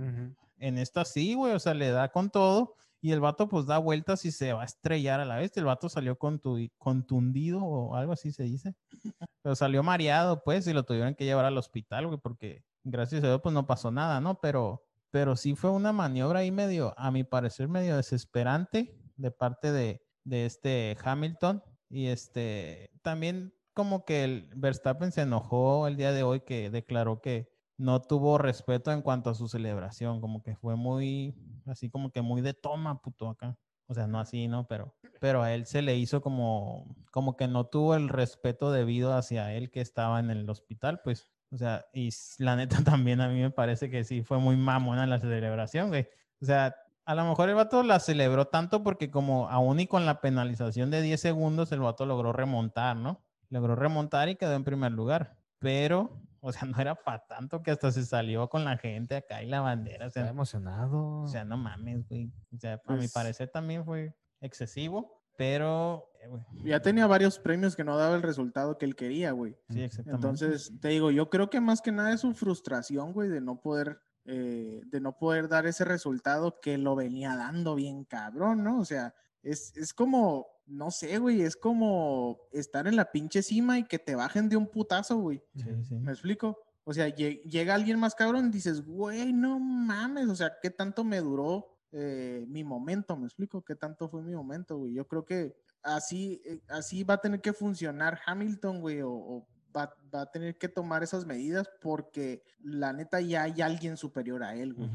En esta sí, güey, o sea, le da con todo y el vato pues da vueltas y se va a estrellar a la vez. El vato salió contu- contundido o algo así se dice. Pero salió mareado, pues, y lo tuvieron que llevar al hospital, güey, porque gracias a Dios pues no pasó nada, ¿no? Pero, pero sí fue una maniobra ahí medio, a mi parecer, medio desesperante de parte de, de este Hamilton. Y este, también como que el Verstappen se enojó el día de hoy que declaró que no tuvo respeto en cuanto a su celebración, como que fue muy, así como que muy de toma, puto, acá. O sea, no así, ¿no? Pero, pero a él se le hizo como, como que no tuvo el respeto debido hacia él que estaba en el hospital, pues. O sea, y la neta también a mí me parece que sí fue muy mamona la celebración, güey. O sea, a lo mejor el vato la celebró tanto porque como aún y con la penalización de 10 segundos, el vato logró remontar, ¿no? Logró remontar y quedó en primer lugar. Pero, o sea, no era para tanto que hasta se salió con la gente acá y la bandera. O Está sea, emocionado. o sea, no mames, güey. O sea, a mi Pues- parecer también fue excesivo, pero, eh, Ya tenía varios premios que no daba el resultado que él quería, güey. sí, exactamente. Entonces, te digo, yo creo que más que nada es su frustración, güey, de no poder, eh, de no poder dar ese resultado que lo venía dando bien cabrón, ¿no? O sea, es, es como, no sé, güey, es como estar en la pinche cima y que te bajen de un putazo, güey. Sí, sí. ¿Me explico? O sea, lle- llega alguien más cabrón y dices, güey, no mames, o sea, ¿qué tanto me duró eh, mi momento? ¿Me explico? ¿Qué tanto fue mi momento, güey? Yo creo que así, eh, así va a tener que funcionar Hamilton, güey, o, o va, va a tener que tomar esas medidas porque la neta ya hay alguien superior a él, güey.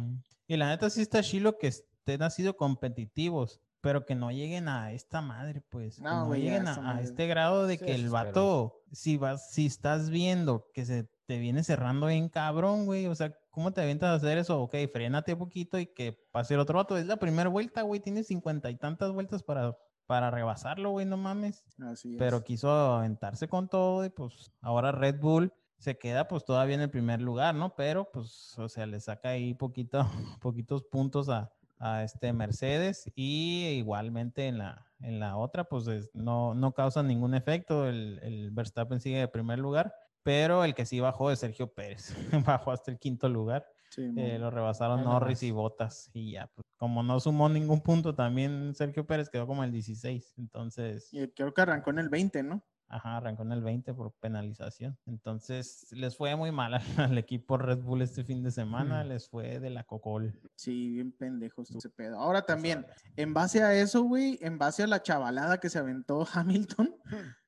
Y la neta sí está chilo que estén así de competitivos, pero que no lleguen a esta madre, pues. que No, güey, lleguen a, este grado de Sí, que el espero. vato, si vas, si estás viendo que se te viene cerrando bien cabrón, güey. O sea, ¿cómo te avientas a hacer eso? Ok, frénate un poquito y que pase el otro vato. Es la primera vuelta, güey. Tienes cincuenta y tantas vueltas para, para rebasarlo, güey, no mames. Así Pero quiso aventarse con todo y pues ahora Red Bull se queda pues todavía en el primer lugar, ¿no? Pero pues, o sea, le saca ahí poquito, poquitos puntos a, a este Mercedes y igualmente en la, en la otra pues es- no, no causa ningún efecto, el, el Verstappen sigue de primer lugar, pero el que sí bajó es Sergio Pérez, bajó hasta el quinto lugar, Sí, eh, lo rebasaron. Norris y Bottas y ya, pues como no sumó ningún punto también Sergio Pérez quedó como el 16, entonces... y creo que arrancó en el 20, ¿no? Ajá, arrancó en el 20 por penalización. Entonces, les fue muy mal al, equipo Red Bull este fin de semana. Les fue de la cocol. Sí, bien pendejo estuvo ese pedo. Ahora también, en base a eso, güey, en base a la chavalada que se aventó Hamilton,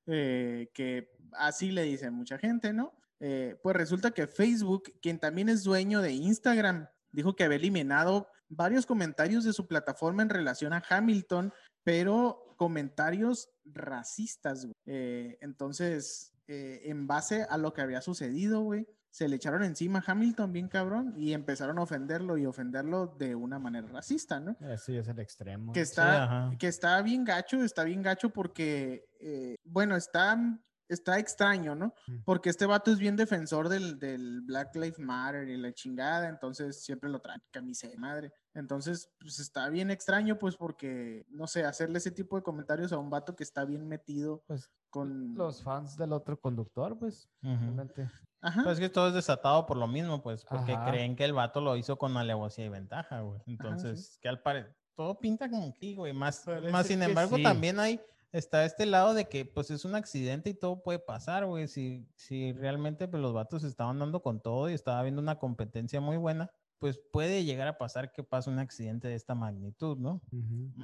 eh, que así le dice mucha gente, ¿no? Eh, pues resulta que Facebook, quien también es dueño de Instagram, dijo que había eliminado varios comentarios de su plataforma en relación a Hamilton, pero comentarios racistas, güey. Eh, entonces, eh, en base a lo que había sucedido, güey, se le echaron encima a Hamilton bien cabrón y empezaron a ofenderlo y ofenderlo de una manera racista, ¿no? Ese es el extremo. Que Sí, está, que está bien gacho, está bien gacho porque, eh, bueno, está, está extraño, ¿no? Porque este vato es bien defensor del, del Black Lives Matter y la chingada, entonces siempre lo trae camiseta de madre. Entonces, pues está bien extraño, pues porque, no sé, hacerle ese tipo de comentarios a un vato que está bien metido Pues con... los fans del otro conductor, pues, Ujú. realmente. Ajá. Pues es que todo es desatado por lo mismo, pues, porque Ajá. creen que el vato lo hizo con alevosía y ventaja, güey. Entonces, que al parecer, todo pinta como que, güey. Más, Parece más sin embargo, sí. también hay, está este lado de que, pues, es un accidente y todo puede pasar, güey. Si, si realmente, pues, los vatos estaban dando con todo y estaba habiendo una competencia muy buena, pues puede llegar a pasar que pase un accidente de esta magnitud, ¿no?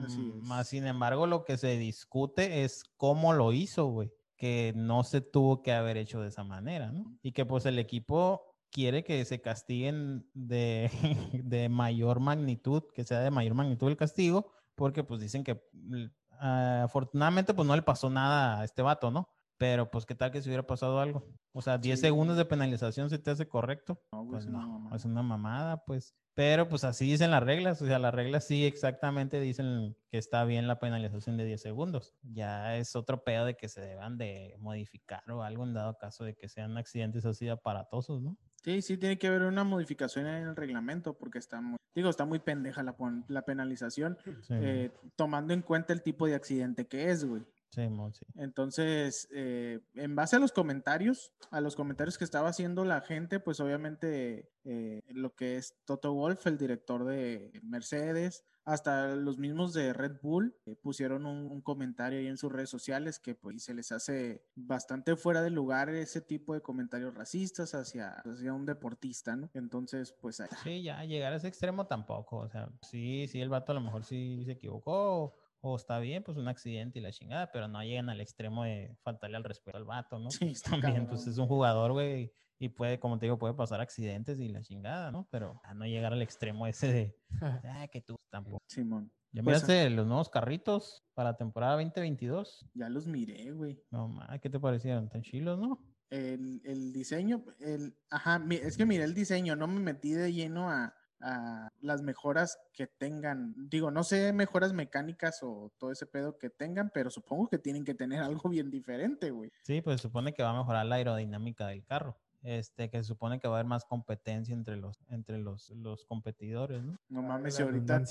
Así Mm, es. Más sin embargo, lo que se discute es cómo lo hizo, güey. Que no se tuvo que haber hecho de esa manera, ¿no? Y que pues el equipo quiere que se castiguen de, de mayor magnitud, que sea de mayor magnitud el castigo, porque pues dicen que mm, afortunadamente pues no le pasó nada a este vato, ¿no? Pero pues, ¿qué tal que se hubiera pasado algo? O sea, 10 Sí. segundos de penalización se te hace correcto. No, Pues es una no, mamada. es una mamada, pues. Pero pues así dicen las reglas, o sea, las reglas sí exactamente dicen que está bien la penalización de 10 segundos. Ya es otro pedo de que se deban de modificar o algo en dado caso de que sean accidentes así aparatosos, ¿no? Sí, sí, tiene que haber una modificación en el reglamento porque está muy, digo, está muy pendeja la, penalización, Sí, eh, tomando en cuenta el tipo de accidente que es, güey. Sí, mo, sí. Entonces, eh, en base a los comentarios, a los comentarios que estaba haciendo la gente, pues obviamente eh, lo que es Toto Wolf, el director de Mercedes, hasta los mismos de Red Bull eh, pusieron un, un comentario ahí en sus redes sociales que pues se les hace bastante fuera de lugar ese tipo de comentarios racistas hacia, hacia un deportista, ¿no? Entonces, pues ahí- Sí, ya llegar a ese extremo tampoco. O sea, sí, sí, el vato a lo mejor sí se equivocó o, está bien, pues un accidente y la chingada, pero no llegan al extremo de faltarle al respeto al vato, ¿no? Sí, También, pues es un jugador, güey, y puede, como te digo, puede pasar accidentes y la chingada, ¿no? Pero a no llegar al extremo ese de, ah, que tú tampoco. Simón, ¿Ya Pues, miraste los nuevos carritos para temporada 2022? ya los miré, güey. No, ma, ¿qué te parecieron? ¿Tan chilos, no? el, el diseño, el, ajá, es que miré el diseño, no me metí de lleno a, a las mejoras que tengan. Digo, no sé mejoras mecánicas o todo ese pedo que tengan, pero supongo que tienen que tener algo bien diferente, güey. Sí, pues se supone que va a mejorar la aerodinámica del carro. Este, que se supone que va a haber más competencia entre los, entre los, los competidores, ¿no? No mames, si ahorita.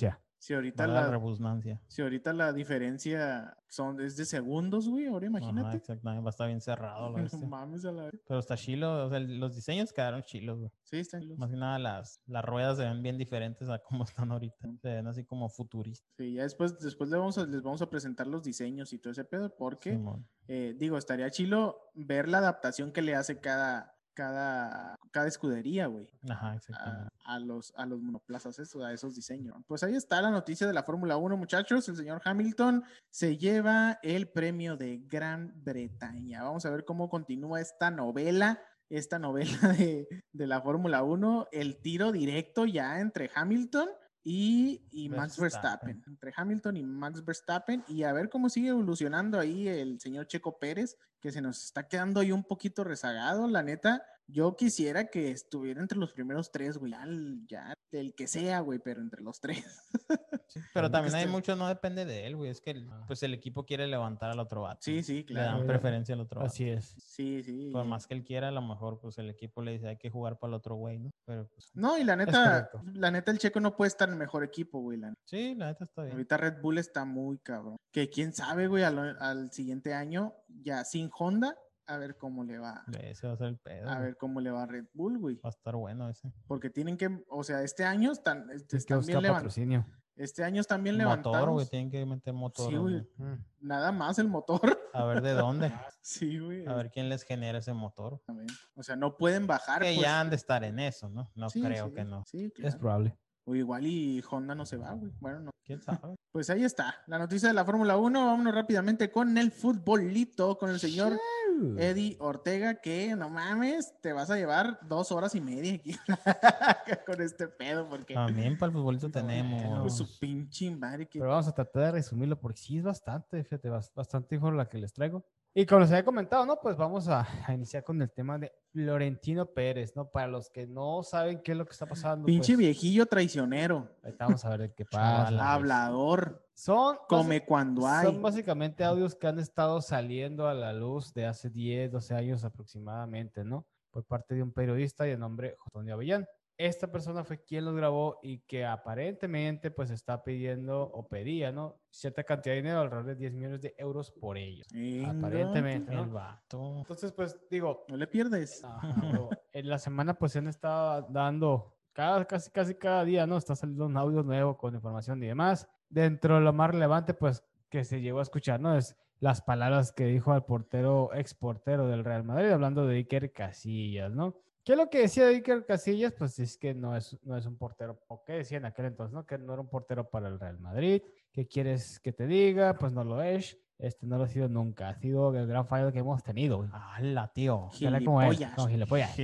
Si ahorita la la, rebusnancia. si ahorita la diferencia son, es de segundos, güey, ahora Ajá, imagínate. exactamente, va a estar bien cerrado. la No bestia. mames a la vez. Pero está chilo, o sea, los diseños quedaron chilos, güey. Sí, están los- Más que nada las, las ruedas se ven bien diferentes a cómo están ahorita. Se ven así como futuristas. Sí, ya después, después les, vamos a, les vamos a presentar los diseños y todo ese pedo, porque eh, digo, estaría chilo ver la adaptación que le hace cada, cada, cada escudería, güey, Ajá, a, a los, a los monoplazas, eso, a esos diseños. Pues ahí está la noticia de la Fórmula 1, muchachos. El señor Hamilton se lleva el premio de Gran Bretaña. Vamos a ver cómo continúa esta novela. Esta novela de, de la Fórmula 1, el tiro directo ya entre Hamilton y, y Max Verstappen. Verstappen. Entre Hamilton y Max Verstappen. Y a ver cómo sigue evolucionando ahí el señor Checo Pérez, que se nos está quedando ahí un poquito rezagado. La neta, yo quisiera que estuviera entre los primeros tres, güey. Ya, el- ya el que sea, güey, pero entre los tres. Sí, pero también hay mucho, no depende de él, güey. Es que el- pues el equipo quiere levantar al otro vato. Sí, sí, Le dan claro. Claro. preferencia al otro vato. Así es. Sí, sí. Por más que él quiera, a lo mejor pues el equipo le dice hay que jugar para el otro güey, ¿no? Pero pues No, y la neta, la neta, el Checo no puede estar en el mejor equipo, güey. la neta. sí, la neta está bien. Ahorita Red Bull está muy cabrón. Que quién sabe, güey, al, al siguiente año, ya sin Honda, a ver cómo le va. Ese va a ser el pedo. A ver cómo le va a Red Bull, güey. Va a estar bueno ese. Porque tienen que, o sea, este año están, este, Tienes que están bien levantados. patrocinio. Este año están bien Motor, güey, levantados. tienen que meter motor. Sí, güey. Mm. Nada más el motor. A ver de dónde. sí, güey. A ver quién les genera ese motor. Ver, O sea, no pueden bajar. Que pues. ya han de estar en eso, ¿no? No Sí, creo sí, que no. Sí, Es claro. probable. O igual y Honda no se va, güey. Bueno, no. ¿Quién sabe? Pues ahí está, la noticia de la Fórmula 1. Vámonos rápidamente con el futbolito, con el señor Eddie Ortega, que no mames, te vas a llevar dos horas y media aquí con este pedo, porque También para el futbolito tenemos. su pinche madre que... Pero vamos a tratar de resumirlo porque sí es bastante, fíjate, bas- bastante info la que les traigo. Y como les había comentado, ¿no? Pues vamos a, a iniciar con el tema de Florentino Pérez, ¿no? Para los que no saben qué es lo que está pasando. Pinche pues, viejillo traicionero, Ahorita vamos a ver de qué pasa. hablador, Son, come cuando hay. son básicamente audios que han estado saliendo a la luz de hace 10, 12 años aproximadamente, ¿no? Por parte de un periodista de nombre Antonio Avellán. Esta persona fue quien los grabó y que aparentemente pues está pidiendo o pedía, ¿no? Cierta cantidad de dinero, alrededor de 10 millones de euros por ellos. Aparentemente, ¿no? vato. Entonces pues digo, No le pierdes. Ajá, en la semana pues se han estado dando cada, casi, casi cada día, ¿no? Está saliendo un audio nuevo con información y demás. Dentro de lo más relevante pues que se llegó a escuchar, ¿no? Es las palabras que dijo al portero, ex portero del Real Madrid, hablando de Iker Casillas, ¿no? ¿Qué es lo que decía de Iker Casillas? Pues es que no es, no es un portero, o qué decía en aquel entonces, ¿no? Que no era un portero para el Real Madrid. ¿Qué quieres que te diga? Pues no lo es. Este no lo ha sido nunca. Ha sido el gran fallo que hemos tenido. ¡Hala, tío! Como es, Gilipollas. como gilipollas.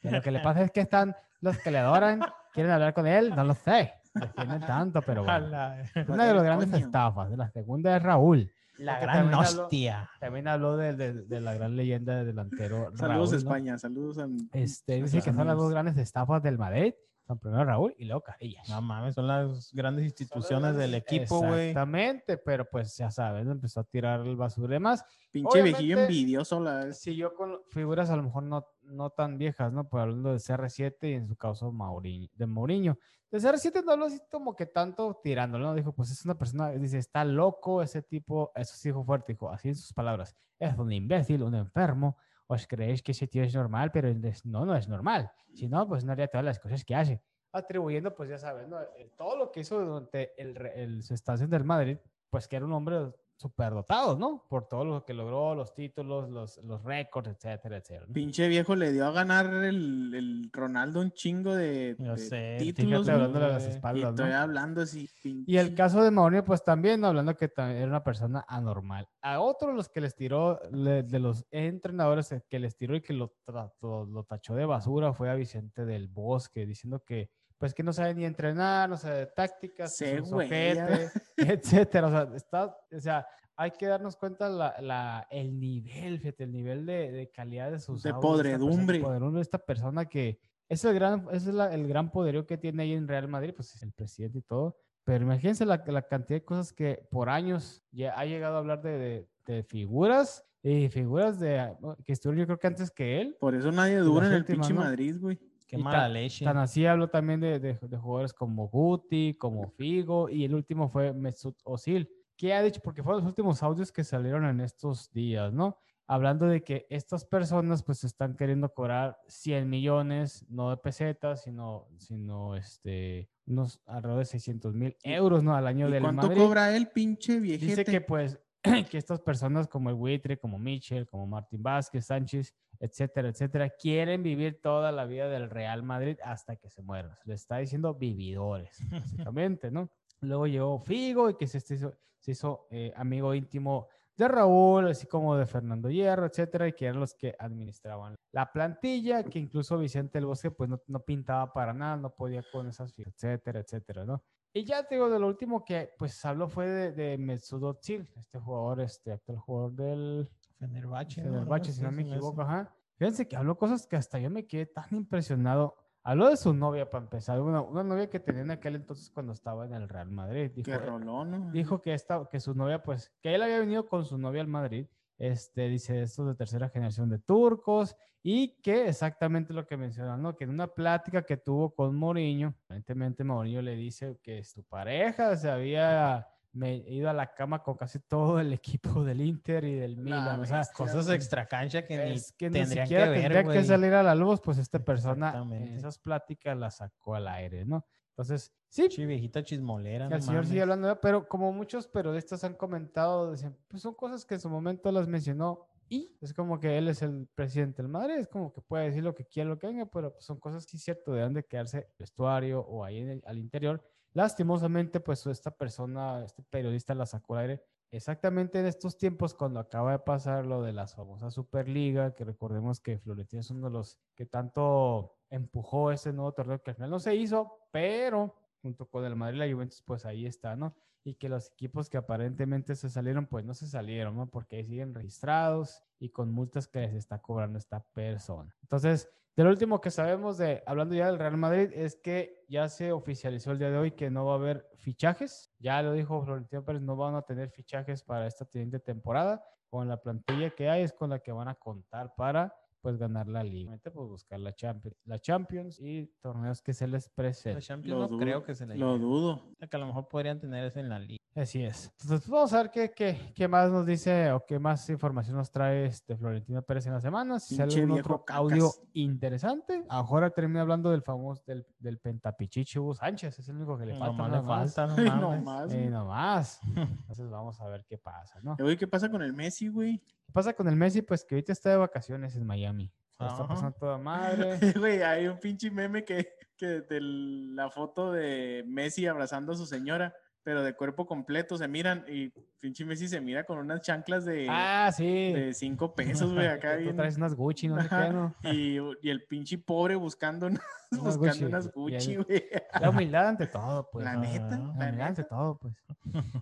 Que lo que le pasa es que están los que le adoran, quieren hablar con él, no lo sé. defienden tanto, pero bueno. Ojalá. Una de las grandes estafas. La segunda es Raúl. La Porque gran también habló- hostia. También habló de, de- de la gran leyenda de delantero Saludos Raúl, ¿no? España, saludos a Este, dice que son las dos grandes estafas del Madrid. Son primero Raúl y luego Casillas. No mames, son las grandes instituciones del grandes- equipo, güey. Exactamente, pero pues ya sabes, ¿no? empezó a tirar el basura y demás. Pinche viejillo envidioso la vez. Siguió con figuras a lo mejor no, no tan viejas, ¿no? Por hablando de CR7 y en su caso Mauriño, de Mourinho. De CR7 no habló así como que tanto tirándolo, ¿no? Dijo, pues es una persona, dice, está loco ese tipo, eso sí dijo fuerte, dijo, así en sus palabras, es un imbécil, un enfermo, os creéis que ese tío es normal, pero es- no, no es normal. Si no, pues no haría todas las cosas que hace. Atribuyendo, pues ya sabes, ¿no? Eh, Todo lo que hizo durante el, el- su estancia del Madrid, pues que era un hombre superdotado, ¿no? Por todo lo que logró, los títulos, los, los récords, etcétera, etcétera. ¿no? Pinche viejo le dio a ganar el, el Ronaldo un chingo de, Yo de sé, títulos. Hablando de las. Y espaldas, estoy ¿no? hablando así. Y el caso de Mourinho, pues también ¿no? hablando que también era una persona anormal. A otro los que les tiró, le- de los entrenadores que les tiró y que lo, trató- lo tachó de basura fue a Vicente del Bosque, diciendo que pues que no sabe ni entrenar, no sabe de tácticas, sojete, etcétera. O sea, está, o sea, hay que darnos cuenta la, la- el nivel, fíjate, el nivel de, de calidad de sus De esta persona- podredumbre. podredumbre de esta persona que es el gran, es la- el gran poderío que tiene ahí en Real Madrid, pues es el presidente y todo. Pero imagínense la, la cantidad de cosas que por años ya ha llegado a hablar de, de- de figuras y figuras de que estuvieron yo creo que antes que él. Por eso nadie dura en el pinche. Madrid, güey. Qué Y mala leche. Tan así habló también de, de- de jugadores como Guti, como Figo, y el último fue Mesut Özil. ¿Qué ha dicho? Porque fueron los últimos audios que salieron en estos días, ¿no? Hablando de que estas personas pues están queriendo cobrar 100 millones, no de pesetas, sino, sino este, unos alrededor de 600 mil euros, ¿no? Al año ¿Y del cuánto Madrid. cobra él, pinche viejete? Dice que pues que estas personas como el Buitre, como Mitchell, como Martín Vázquez, Sánchez, etcétera, etcétera, quieren vivir toda la vida del Real Madrid hasta que se mueran. Le está diciendo vividores, básicamente, ¿no? Luego llegó Figo y que se hizo, se hizo eh, amigo íntimo de Raúl, así como de Fernando Hierro, etcétera, y que eran los que administraban la plantilla, que incluso Vicente del Bosque pues no, no pintaba para nada, no podía con esas figuras, etcétera, etcétera, ¿no? Y ya te digo, de lo último que pues habló fue de, de Özil, este jugador, este actual jugador del Fenerbahce. ¿no? Fenerbahce, Algo si no me equivoco, ajá. Fíjense que habló cosas que hasta yo me quedé tan impresionado. Habló de su novia para empezar, una, una novia que tenía en aquel entonces cuando estaba en el Real Madrid. Dijo, Que roló, ¿no? dijo que, esta, que su novia, pues, que él había venido con su novia al Madrid, este, dice, estos de tercera generación de turcos, y que exactamente lo que mencionan, ¿no? Que en una plática que tuvo con Mourinho, aparentemente Mourinho le dice que su pareja se había me- ido a la cama con casi todo el equipo del Inter y del Milan, o sea, Cosas extra cancha que ni es que ni tendrían siquiera que ver, tendría que güey. salir a la luz, pues esta persona en esas pláticas la sacó al aire, ¿no? Entonces, sí, Pinche viejita chismolera. que no el señor sigue mames. hablando, de- pero como muchos periodistas han comentado, dicen, pues son cosas que en su momento las mencionó y es como que él es el presidente del Madrid, es como que puede decir lo que quiera, lo que venga, pero pues son cosas que es cierto, deben de quedarse en el vestuario o ahí en el- al interior. Lastimosamente, pues esta persona, este periodista la sacó al aire exactamente en estos tiempos cuando acaba de pasar lo de la famosa Superliga, que recordemos que Florentino es uno de los que tanto empujó ese nuevo torneo que al final no se hizo, pero junto con el Madrid y la Juventus, pues ahí está, ¿no? Y que los equipos que aparentemente se salieron, pues no se salieron, ¿no? Porque ahí siguen registrados y con multas que les está cobrando esta persona. Entonces, de lo último que sabemos de, hablando ya del Real Madrid, es que ya se oficializó el día de hoy que no va a haber fichajes. Ya lo dijo Florentino Pérez, no van a tener fichajes para esta siguiente temporada. Con la plantilla que hay es con la que van a contar para pues ganar la liga, Obviamente, pues buscar la Champions, la Champions y torneos que se les La presenten. Champions Lo no dudo, creo que se le Lo llegue. dudo. O sea, que a lo mejor podrían tener eso en la liga. Así es. Entonces, pues, vamos a ver qué, qué, qué más nos dice o qué más información nos trae este Florentino Pérez en la semana. Si sale Pinche algún viejo otro audio cacas. interesante. Ahora termina hablando del famoso, del, del pentapichichi Hugo Sánchez. Es el único que le falta. Nomás nada le más. falta, no no más, Eh, güey. nomás. Entonces vamos a ver qué pasa, ¿no? ¿Qué pasa con el Messi, güey? ¿Qué pasa con el Messi? Pues que ahorita está de vacaciones en Miami. Está pasando toda madre. Güey, hay un pinche meme que, que de la foto de Messi abrazando a su señora pero de cuerpo completo se miran y pinche Messi se mira con unas chanclas de, Ah, sí. de cinco pesos, güey, acá Tú bien. traes unas Gucci, no sé qué, ¿no? Y, y el pinche pobre buscando unas, buscando Gucci, unas Gucci, güey. La humildad ante todo, pues. La ¿no? neta, La la humildad ante todo, pues.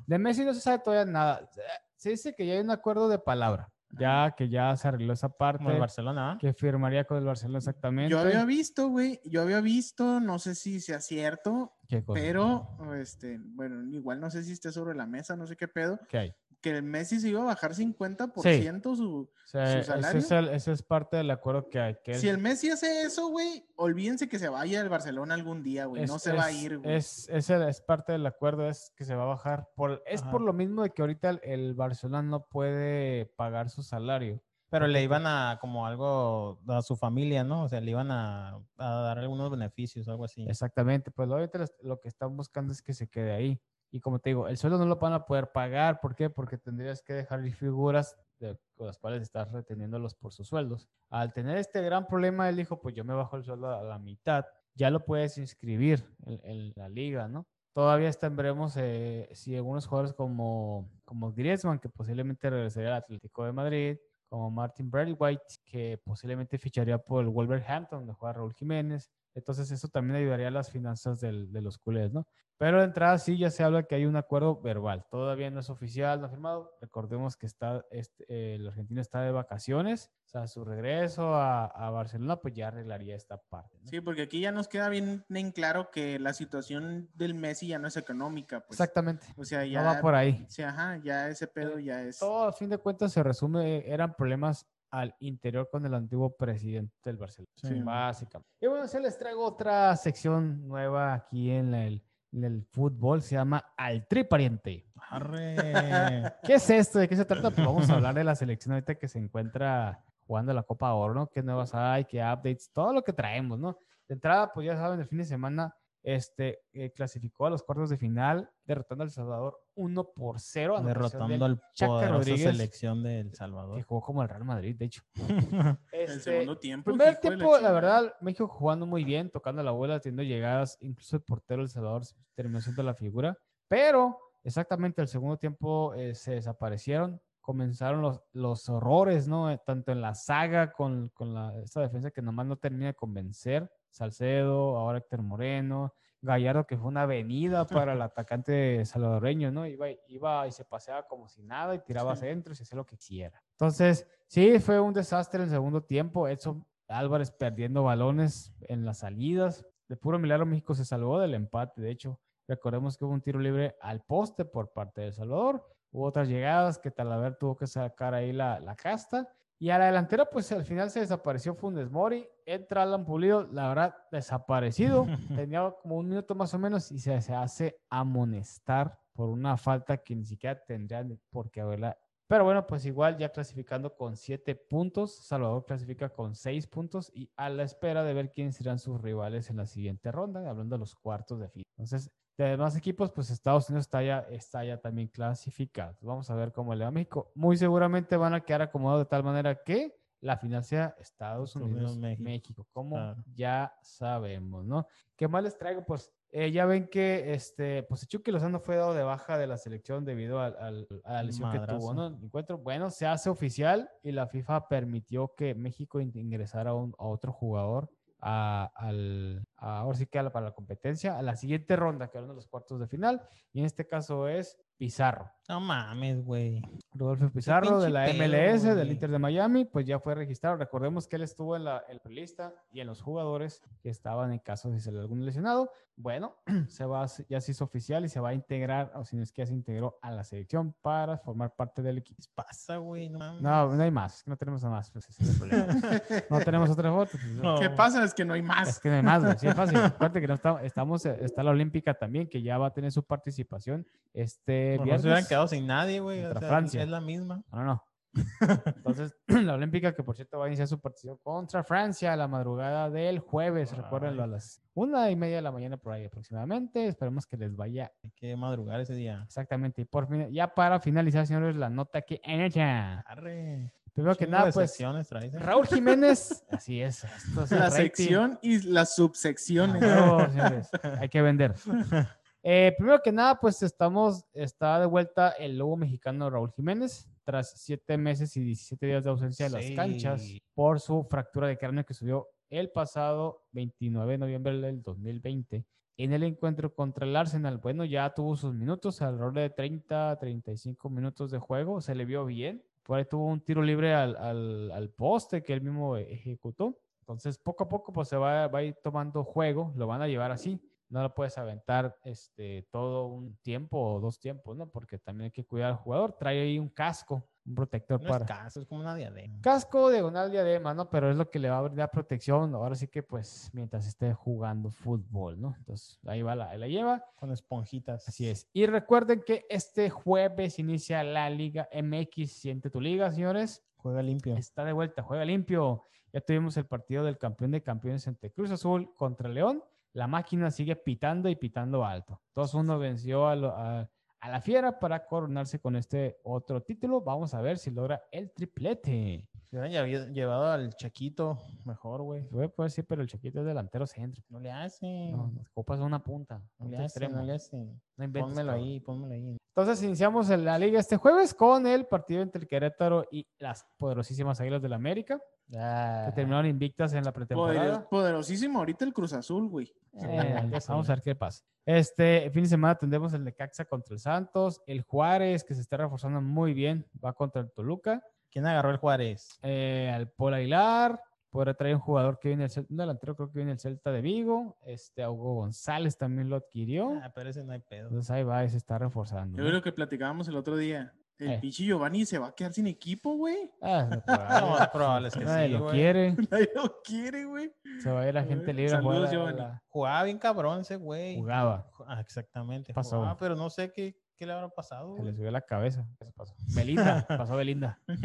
De Messi no se sabe todavía nada. Se dice que ya hay un acuerdo de palabra. Ya que ya se arregló esa parte. Como el Barcelona, ¿ah? Que firmaría con el Barcelona exactamente. Yo había visto, güey, yo había visto, no sé si sea cierto, ¿Qué cosa? pero, este, bueno, igual no sé si esté sobre la mesa, no sé qué pedo, ¿Qué hay? Que el Messi se iba a bajar 50% su... O sea, ese, salario? es el- ese es parte del acuerdo que hay. Que Si es- el Messi hace eso, güey, olvídense que se vaya al Barcelona algún día, güey, no es- se va a es- ir, güey. Es, ese es parte del acuerdo, es que se va a bajar. Por, es por lo mismo de que ahorita el, el Barcelona no puede pagar su salario. Pero le iban a como algo a su familia, ¿no? O sea, le iban a, a dar algunos beneficios, algo así. Exactamente, pues obviamente las- lo que están buscando es que se quede ahí. Y como te digo, el sueldo no lo van a poder pagar. ¿Por qué? Porque tendrías que dejar figuras de, con las cuales estás reteniéndolos por sus sueldos. Al tener este gran problema, él dijo, pues yo me bajo el sueldo a la mitad. Ya lo puedes inscribir en, la liga, ¿no? Todavía veremos eh, si algunos jugadores como, como Griezmann, que posiblemente regresaría al Atlético de Madrid, como Martin White, que posiblemente ficharía por el Wolverhampton, donde juega Raúl Jiménez. Entonces eso también ayudaría a las finanzas del- de los culés, ¿no? Pero de entrada sí ya se habla que hay un acuerdo verbal. Todavía no es oficial, no ha firmado. Recordemos que está, este, eh, el argentino está de vacaciones. O sea, su regreso a, a Barcelona pues ya arreglaría esta parte. ¿no? Sí, porque aquí ya nos queda bien en claro que la situación del Messi ya no es económica, pues. Exactamente. O sea, No ya... va por ahí. Sí, ajá, ya ese pedo ya es... Todo a fin de cuentas se resume, eran problemas al interior con el antiguo presidente del Barcelona. Sí. Básicamente. Y bueno, se les traigo otra sección nueva aquí en el, en el fútbol, se llama Al Tripariente. Arre. ¿Qué es esto? ¿De qué se trata? Pues vamos a hablar de la selección ahorita que se encuentra jugando la Copa Oro, ¿no? ¿Qué nuevas hay? ¿Qué updates? Todo lo que traemos, ¿no? De entrada, pues ya saben, el fin de semana este, eh, clasificó a los cuartos de final, derrotando a El Salvador 1 por 0. anotación Derrotando al Rodríguez, selección de El Que Salvador. jugó como el Real Madrid, de hecho. El Este, segundo tiempo. Primer tiempo, la verdad, México jugando muy bien, tocando la bola, teniendo llegadas, incluso el portero El Salvador terminó siendo la figura, pero exactamente el segundo tiempo eh, se desaparecieron, comenzaron los, los horrores, ¿no? Eh, Tanto en la saga con, con la, esta defensa que nomás no termina de convencer, Salcedo, ahora Héctor Moreno, Gallardo que fue una avenida para el atacante salvadoreño, ¿no? Iba, iba y se paseaba como si nada y tiraba Sí. centros y hacía lo que quisiera. Entonces, sí, fue un desastre el segundo tiempo. Edson Álvarez perdiendo balones en las salidas. De puro milagro México se salvó del empate, de hecho. Recordemos que hubo un tiro libre al poste por parte de El Salvador. Hubo otras llegadas que Talaver tuvo que sacar ahí la, la casta. Y a la delantera, pues al final se desapareció Funes Mori. Entra Alan Pulido, la verdad, desaparecido. Tenía como un minuto más o menos y se, se hace amonestar por una falta que ni siquiera tendrían por qué haberla. Pero bueno, pues igual ya clasificando con siete puntos. Salvador clasifica con seis puntos y a la espera de ver quiénes serán sus rivales en la siguiente ronda, hablando de los cuartos de final. Entonces, de demás equipos, pues Estados Unidos está ya, está ya también clasificado. Vamos a ver cómo le va a México. Muy seguramente van a quedar acomodados de tal manera que la final sea Estados Unidos, México, México. como Claro. ya sabemos, ¿no? ¿Qué más les traigo? Pues eh, ya ven que este, pues Chucky Lozano fue dado de baja de la selección debido al- al- a la lesión que tuvo. ¿no? Encuentro, bueno, se hace oficial y la FIFA permitió que México in- ingresara a, un- a otro jugador a, al, ahora sí que a la- para la competencia, a la siguiente ronda, que eran los cuartos de final, y en este caso es Pizarro. No mames, güey. Rodolfo Pizarro de la pedo, MLS, del. Inter de Miami, pues ya fue registrado. Recordemos que él estuvo en la, en la lista y en los jugadores que estaban en caso de ser algún lesionado. Bueno, se va, ya se hizo oficial y se va a integrar, o si no es que ya se integró a la selección para formar parte del equipo. ¿Qué pasa, güey? No mames. No, no hay más, no tenemos nada más. pues, ese es el problema. no tenemos otra foto. pues, No. ¿Qué pasa? Es que no hay es más. que no hay más, güey. Fácil. Acuérdate que no está- estamos, eh, está la Olímpica también, que ya va a tener su participación este Mejor se hubieran viernes. quedado sin nadie, güey. o sea, Francia. Es la misma. No, no, no. Entonces, la Olímpica, que por cierto va a iniciar su partido contra Francia a la madrugada del jueves, recuérdenlo, a las una y media de la mañana por ahí aproximadamente. Esperemos que les vaya Hay que madrugar ese día. exactamente. Y por fin, ya para finalizar, señores, la nota que en ella. Arre. Primero que nada, pues, secciones traes, ¿eh? Raúl Jiménez, así es. esto es el La rating. sección y las subsecciones. Ah, huevo, señores, hay que vender. Eh, primero que nada, pues estamos, está de vuelta el lobo mexicano Raúl Jiménez, tras siete meses y 17 días de ausencia de las canchas por su fractura de cráneo que subió el pasado 29 de noviembre del 2020 en el encuentro contra el Arsenal. Bueno, ya tuvo sus minutos, alrededor de 30, 35 minutos de juego, se le vio bien. Por ahí tuvo un tiro libre al, al- poste que él mismo ejecutó. Entonces, poco a poco, pues se va, va a ir tomando juego, lo van a llevar así. No lo puedes aventar este, todo un tiempo o dos tiempos, ¿no? Porque también hay que cuidar al jugador. Trae ahí un casco, un protector No para. es caso, es como una diadema. Casco diagonal diadema, ¿no? Pero es lo que le va a brindar protección. Ahora sí que, pues, mientras esté jugando fútbol, ¿no? Entonces, ahí va la, ahí la lleva. Con esponjitas. Así es. Y recuerden que este jueves inicia la Liga MX. Siente tu liga, señores. Juega limpio. Está de vuelta, juega limpio. Ya tuvimos el partido del campeón de campeones entre Cruz Azul contra León. La máquina sigue pitando y pitando alto. 2-1 venció a, lo- a- a la Fiera para coronarse con este otro título. Vamos a ver si logra el triplete. Si hubieran llev- llevado al Chaquito, mejor, güey. Voy a poder decir, pero el chiquito es delantero centro. No le hace. No, nos ocupas una punta. no le hace, extremo. no le hace. No inventes, Pónmelo cabrón. ahí, pónmelo ahí. Entonces iniciamos en la liga este jueves con el partido entre el Querétaro y las poderosísimas Águilas del la América, Ah, que terminaron invictas en la Poder- pretemporada. poderosísimo ahorita el Cruz Azul, güey. Eh, vamos a ver qué pasa. Este fin de semana tendremos el Necaxa contra el Santos, el Juárez, que se está reforzando muy bien, va contra el Toluca, ¿Quién agarró el Juárez? eh, al Paul Aguilar, podrá traer un jugador que viene del Celta, un delantero creo que viene del Celta de Vigo, este Hugo González también lo adquirió, Ah, pero ese no hay pedo. entonces ahí va y se está reforzando. Yo ¿no? creo que platicábamos el otro día. El Eh. pinche Giovanni se va a quedar sin equipo, güey. Ah, es probable. más probable es que Nadie sí, lo güey. quiere, Nadie lo quiere, güey. se va a ir la gente libre saludos, a Giovanni. la- Jugaba bien cabrón ese güey. jugaba, Ah, exactamente. Pasó. jugaba, pero no sé qué, qué le habrá pasado. se le subió la cabeza. Eso pasó. Belinda, pasó Belinda. Eso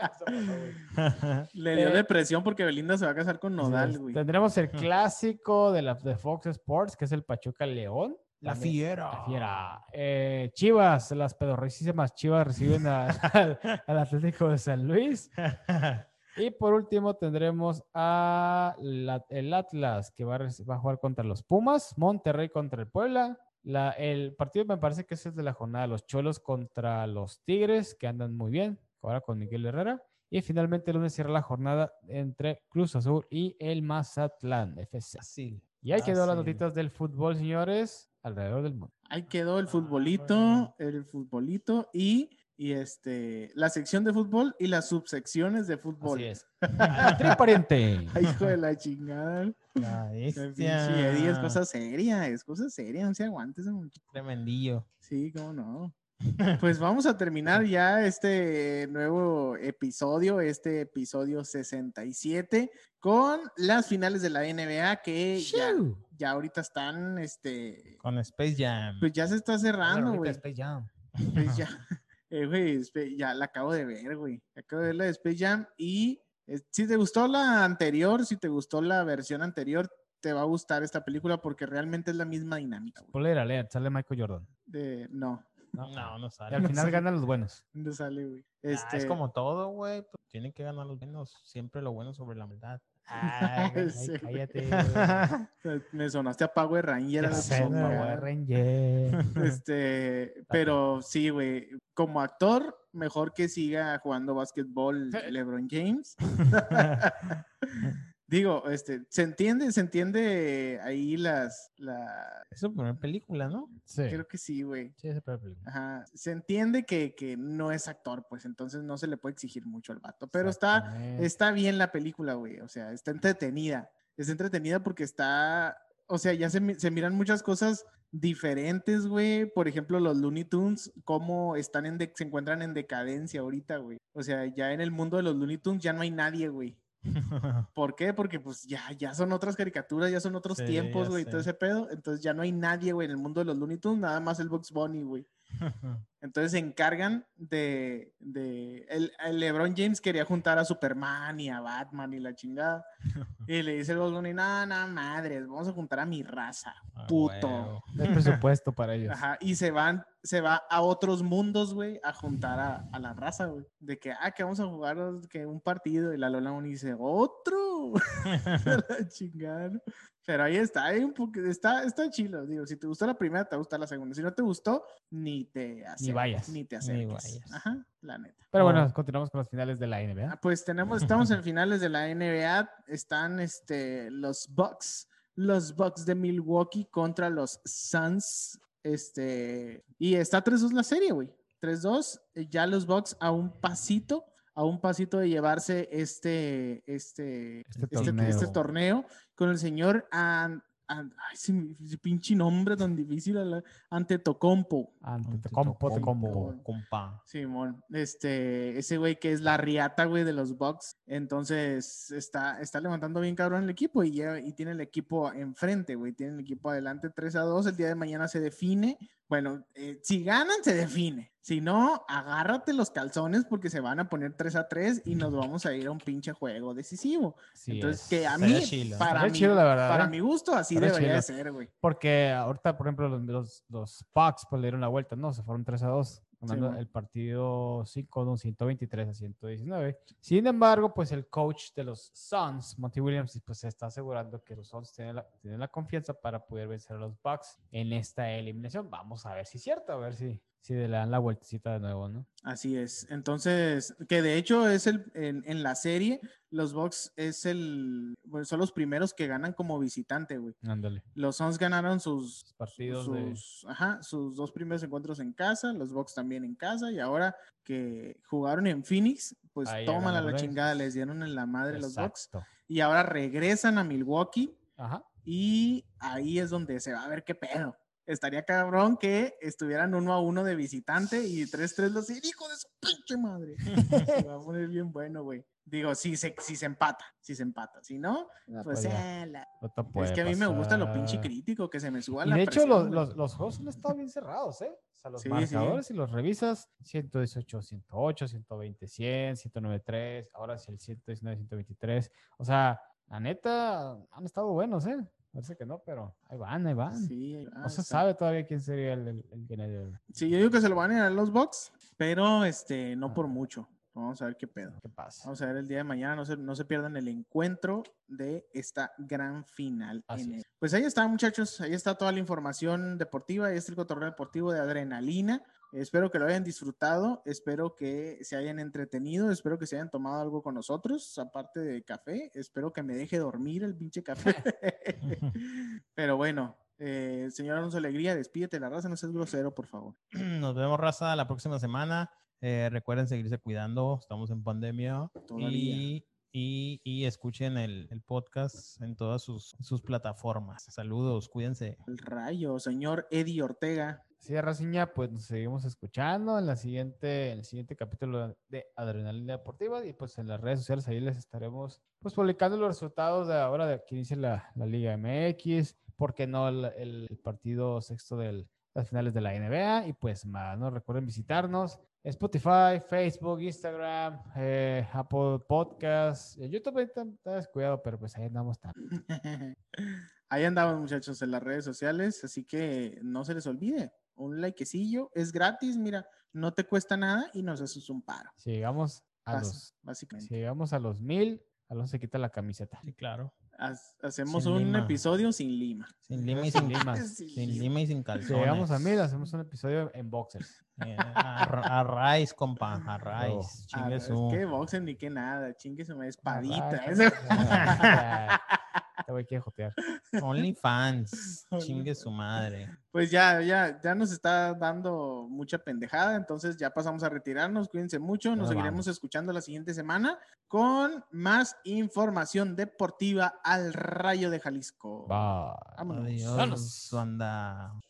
pasó, güey. Le dio Eh, depresión porque Belinda se va a casar con Nodal, güey. Tendremos el clásico de, la, de Fox Sports, que es el Pachuca León. La También- fiera. La fiera. Eh, Chivas, las pedorrísimas Chivas reciben a- al, Atlético de San Luis. Y por último tendremos a la- el Atlas, que va a, reci- va a jugar contra los Pumas, Monterrey contra el Puebla. La- el partido me parece que es de la jornada, los Cholos contra los Tigres, que andan muy bien, ahora con Miguel Herrera. Y finalmente el lunes cierra la jornada entre Cruz Azul y el Mazatlán FC. Fácil. Y ahí quedó las notitas del fútbol, señores, alrededor del mundo. Ahí quedó el futbolito, el futbolito y, y este, la sección de fútbol y las subsecciones de fútbol. Así es. Ay, hijo de la chingada. La bestia. Eddie, es cosa seria, es cosa seria, no se aguante ese. Tremendillo. Sí, cómo no. Pues vamos a terminar ya este nuevo episodio, este episodio 67, con las finales de la NBA que ya, ahorita están, este, Con Space Jam. pues ya se está cerrando, güey. Space Jam. Pues ya, eh, ya la acabo de ver, güey. Acabo de ver la de Space Jam y eh, si te gustó la anterior, si te gustó la versión anterior, te va a gustar esta película porque realmente es la misma dinámica, güey. Spoiler alert, sale Michael Jordan. De, no, No, No, no Y sale. al no final sale. ganan los buenos. no sale, güey. Ah, Este, es como todo, güey. pues, tienen que ganar los buenos. Siempre lo bueno sobre la maldad. Ay, güey, Sí, güey. cállate. Me sonaste a Power Ranger. Power Ranger. Este, pero sí, güey. Como actor, mejor que siga jugando básquetbol LeBron James. Digo, este, se entiende, se entiende ahí las, la, Es su primera película, ¿no? Sí. creo que sí, güey. Sí, fue la película. Ajá. Se entiende que, que no es actor, pues entonces no se le puede exigir mucho al vato. Pero está, está bien la película, güey. O sea, está entretenida. Está entretenida porque está, o sea, ya se, se miran muchas cosas diferentes, güey. Por ejemplo, los Looney Tunes, cómo están en de- se encuentran en decadencia ahorita, güey. O sea, ya en el mundo de los Looney Tunes ya no hay nadie, güey. ¿Por qué? Porque pues ya, ya son otras caricaturas, ya son otros Sí, tiempos, güey, todo ese pedo. Entonces ya no hay nadie, güey, en el mundo de los Looney Tunes, nada más el Bugs Bunny, güey. Entonces se encargan de, de el, el LeBron James quería juntar a Superman y a Batman y la chingada. Y le dice el Bugs Bunny, no, no, madres, vamos a juntar a mi raza, Ah, puto. No hay presupuesto para ellos. Ajá, y se van, se va a otros mundos, güey, a juntar a, a la raza, güey. De que, ah, que vamos a jugar que un partido. Y la Lola Bunny dice, otro. la chingada. Pero ahí está, hay un poco, está, está chilo. Digo, si te gustó la primera, te gusta la segunda. Si no te gustó, ni te acerques, vayas. Ni te Ni acerques. vayas. Ajá, la neta. Pero Oh. bueno, continuamos con las finales de la NBA. Ah, Pues tenemos, estamos en finales de la NBA. Están este, los Bucks, los Bucks de Milwaukee contra los Suns. Este, y está 3-2 la serie, güey. 3-2. eh, Ya los Bucks a un pasito, a un pasito de llevarse este, este, Este este, torneo. este torneo con el señor An- An- ay, ese, ese pinche nombre tan difícil la- ante Tocompo. Ante te Te compo, te tocó, compo. compa. Simón, este, ese güey que es la riata, güey, de los Bucks. Entonces, está, está levantando bien cabrón el equipo y, lleva- y tiene el equipo enfrente, güey. Tiene el equipo adelante 3 a 2. El día de mañana se define. Bueno, eh, si ganan, se define. Si no, agárrate los calzones porque se van a poner 3 a 3 y nos vamos a ir a un pinche juego decisivo. Sí Entonces, es. que a mí, chilo. para, la verdad, para ¿eh? mi gusto, así debería de ser, güey. Porque ahorita, por ejemplo, los, los, los Bucks pues, le dieron la vuelta, ¿no? Se fueron 3 a 2, ganando el partido 5 con 123 a 119. Sin embargo, pues el coach de los Suns, Monty Williams, pues se está asegurando que los Suns tienen la, tienen la confianza para poder vencer a los Bucks en esta eliminación. Vamos a ver si es cierto, a ver si, si le dan la vueltecita de nuevo, ¿no? Así es. Entonces, que de hecho es el en, en la serie, los Bucks es el bueno, son los primeros que ganan como visitante, güey. Ándale. Los Suns ganaron sus partidos de... sus, ajá, sus dos primeros encuentros en casa, los Bucks también en casa y ahora que jugaron en Phoenix, pues Ahí toman a la chingada, les dieron en la madre los Bucks y ahora regresan a Milwaukee Ajá. y ahí es donde se va a ver qué pedo. Estaría cabrón que estuvieran uno a uno de visitante y 3-3 los hijo de su pinche madre. se va a poner bien bueno, güey. Digo, si se, si se empata, si se empata. Si no, Ah, pues ya. eh, la- No es que a mí me gusta lo pinche crítico, que se me suba Y la de hecho, presión, los, los, los juegos han estado bien cerrados, ¿eh? O sea, los Sí, sí. marcadores, si los revisas, 118, 108, 120, 100, 109, 3, ahora sí el 119, 123. O sea, la neta, han estado buenos, ¿eh? Parece que no, pero ahí van, ahí van. Sí, ahí va, no se está. sabe todavía quién sería el, el, el. Sí, yo digo que se lo van a ir a los Bucks, pero este, no por mucho. Vamos a ver qué pedo. ¿Qué pasa? Vamos a ver el día de mañana, no se, no se pierdan el encuentro de esta gran final. Así en es. el- Pues ahí está, muchachos, ahí está toda la información deportiva, ahí está el cotorreo deportivo de adrenalina. Espero que lo hayan disfrutado, espero que se hayan entretenido, espero que se hayan tomado algo con nosotros, aparte de café, espero que me deje dormir el pinche café. Pero bueno, eh, señor Alonso Alegría, despídete la raza, no seas grosero, por favor. Nos vemos, raza, la próxima semana. Eh, recuerden seguirse cuidando, estamos en pandemia. Y, y, y escuchen el, el podcast en todas sus, sus plataformas. Saludos, cuídense. El rayo, señor Eddie Ortega. Sí, Raciña, pues nos seguimos escuchando en la siguiente, en el siguiente capítulo de Adrenalina Deportiva y pues en las redes sociales ahí les estaremos pues publicando los resultados de ahora de que inicia la, la Liga MX, por qué no el, el- el partido sexto de las finales de la NBA y pues más, ¿no? Recuerden visitarnos Spotify, Facebook, Instagram, eh, Apple Podcasts, eh, YouTube ahorita está descuidado, pero pues ahí andamos también. Ahí andamos, muchachos, en las redes sociales, así que no se les olvide. Un likecillo es gratis, mira, no te cuesta nada y nos haces un paro. Si llegamos a los, básicamente. si llegamos a los mil, Alonso se quita la camiseta. Sí, claro. Hacemos Sin un lima. episodio sin lima. Sin lima y Sin lima. Sin sin lima. lima y sin Si calzones. llegamos a mil, hacemos un episodio en boxers. Eh, a, a raíz, compa, a raíz. Ah, Chingue es su. que boxen ni que nada, chingue su espadita. Te voy a jotear. OnlyFans. Chingue su madre. Pues ya, ya, ya nos está dando mucha pendejada, entonces ya pasamos a retirarnos. Cuídense mucho, nos seguiremos vamos. escuchando la siguiente semana con más información deportiva al Rayo de Jalisco. Bye. Vámonos. Adiós, Vámonos.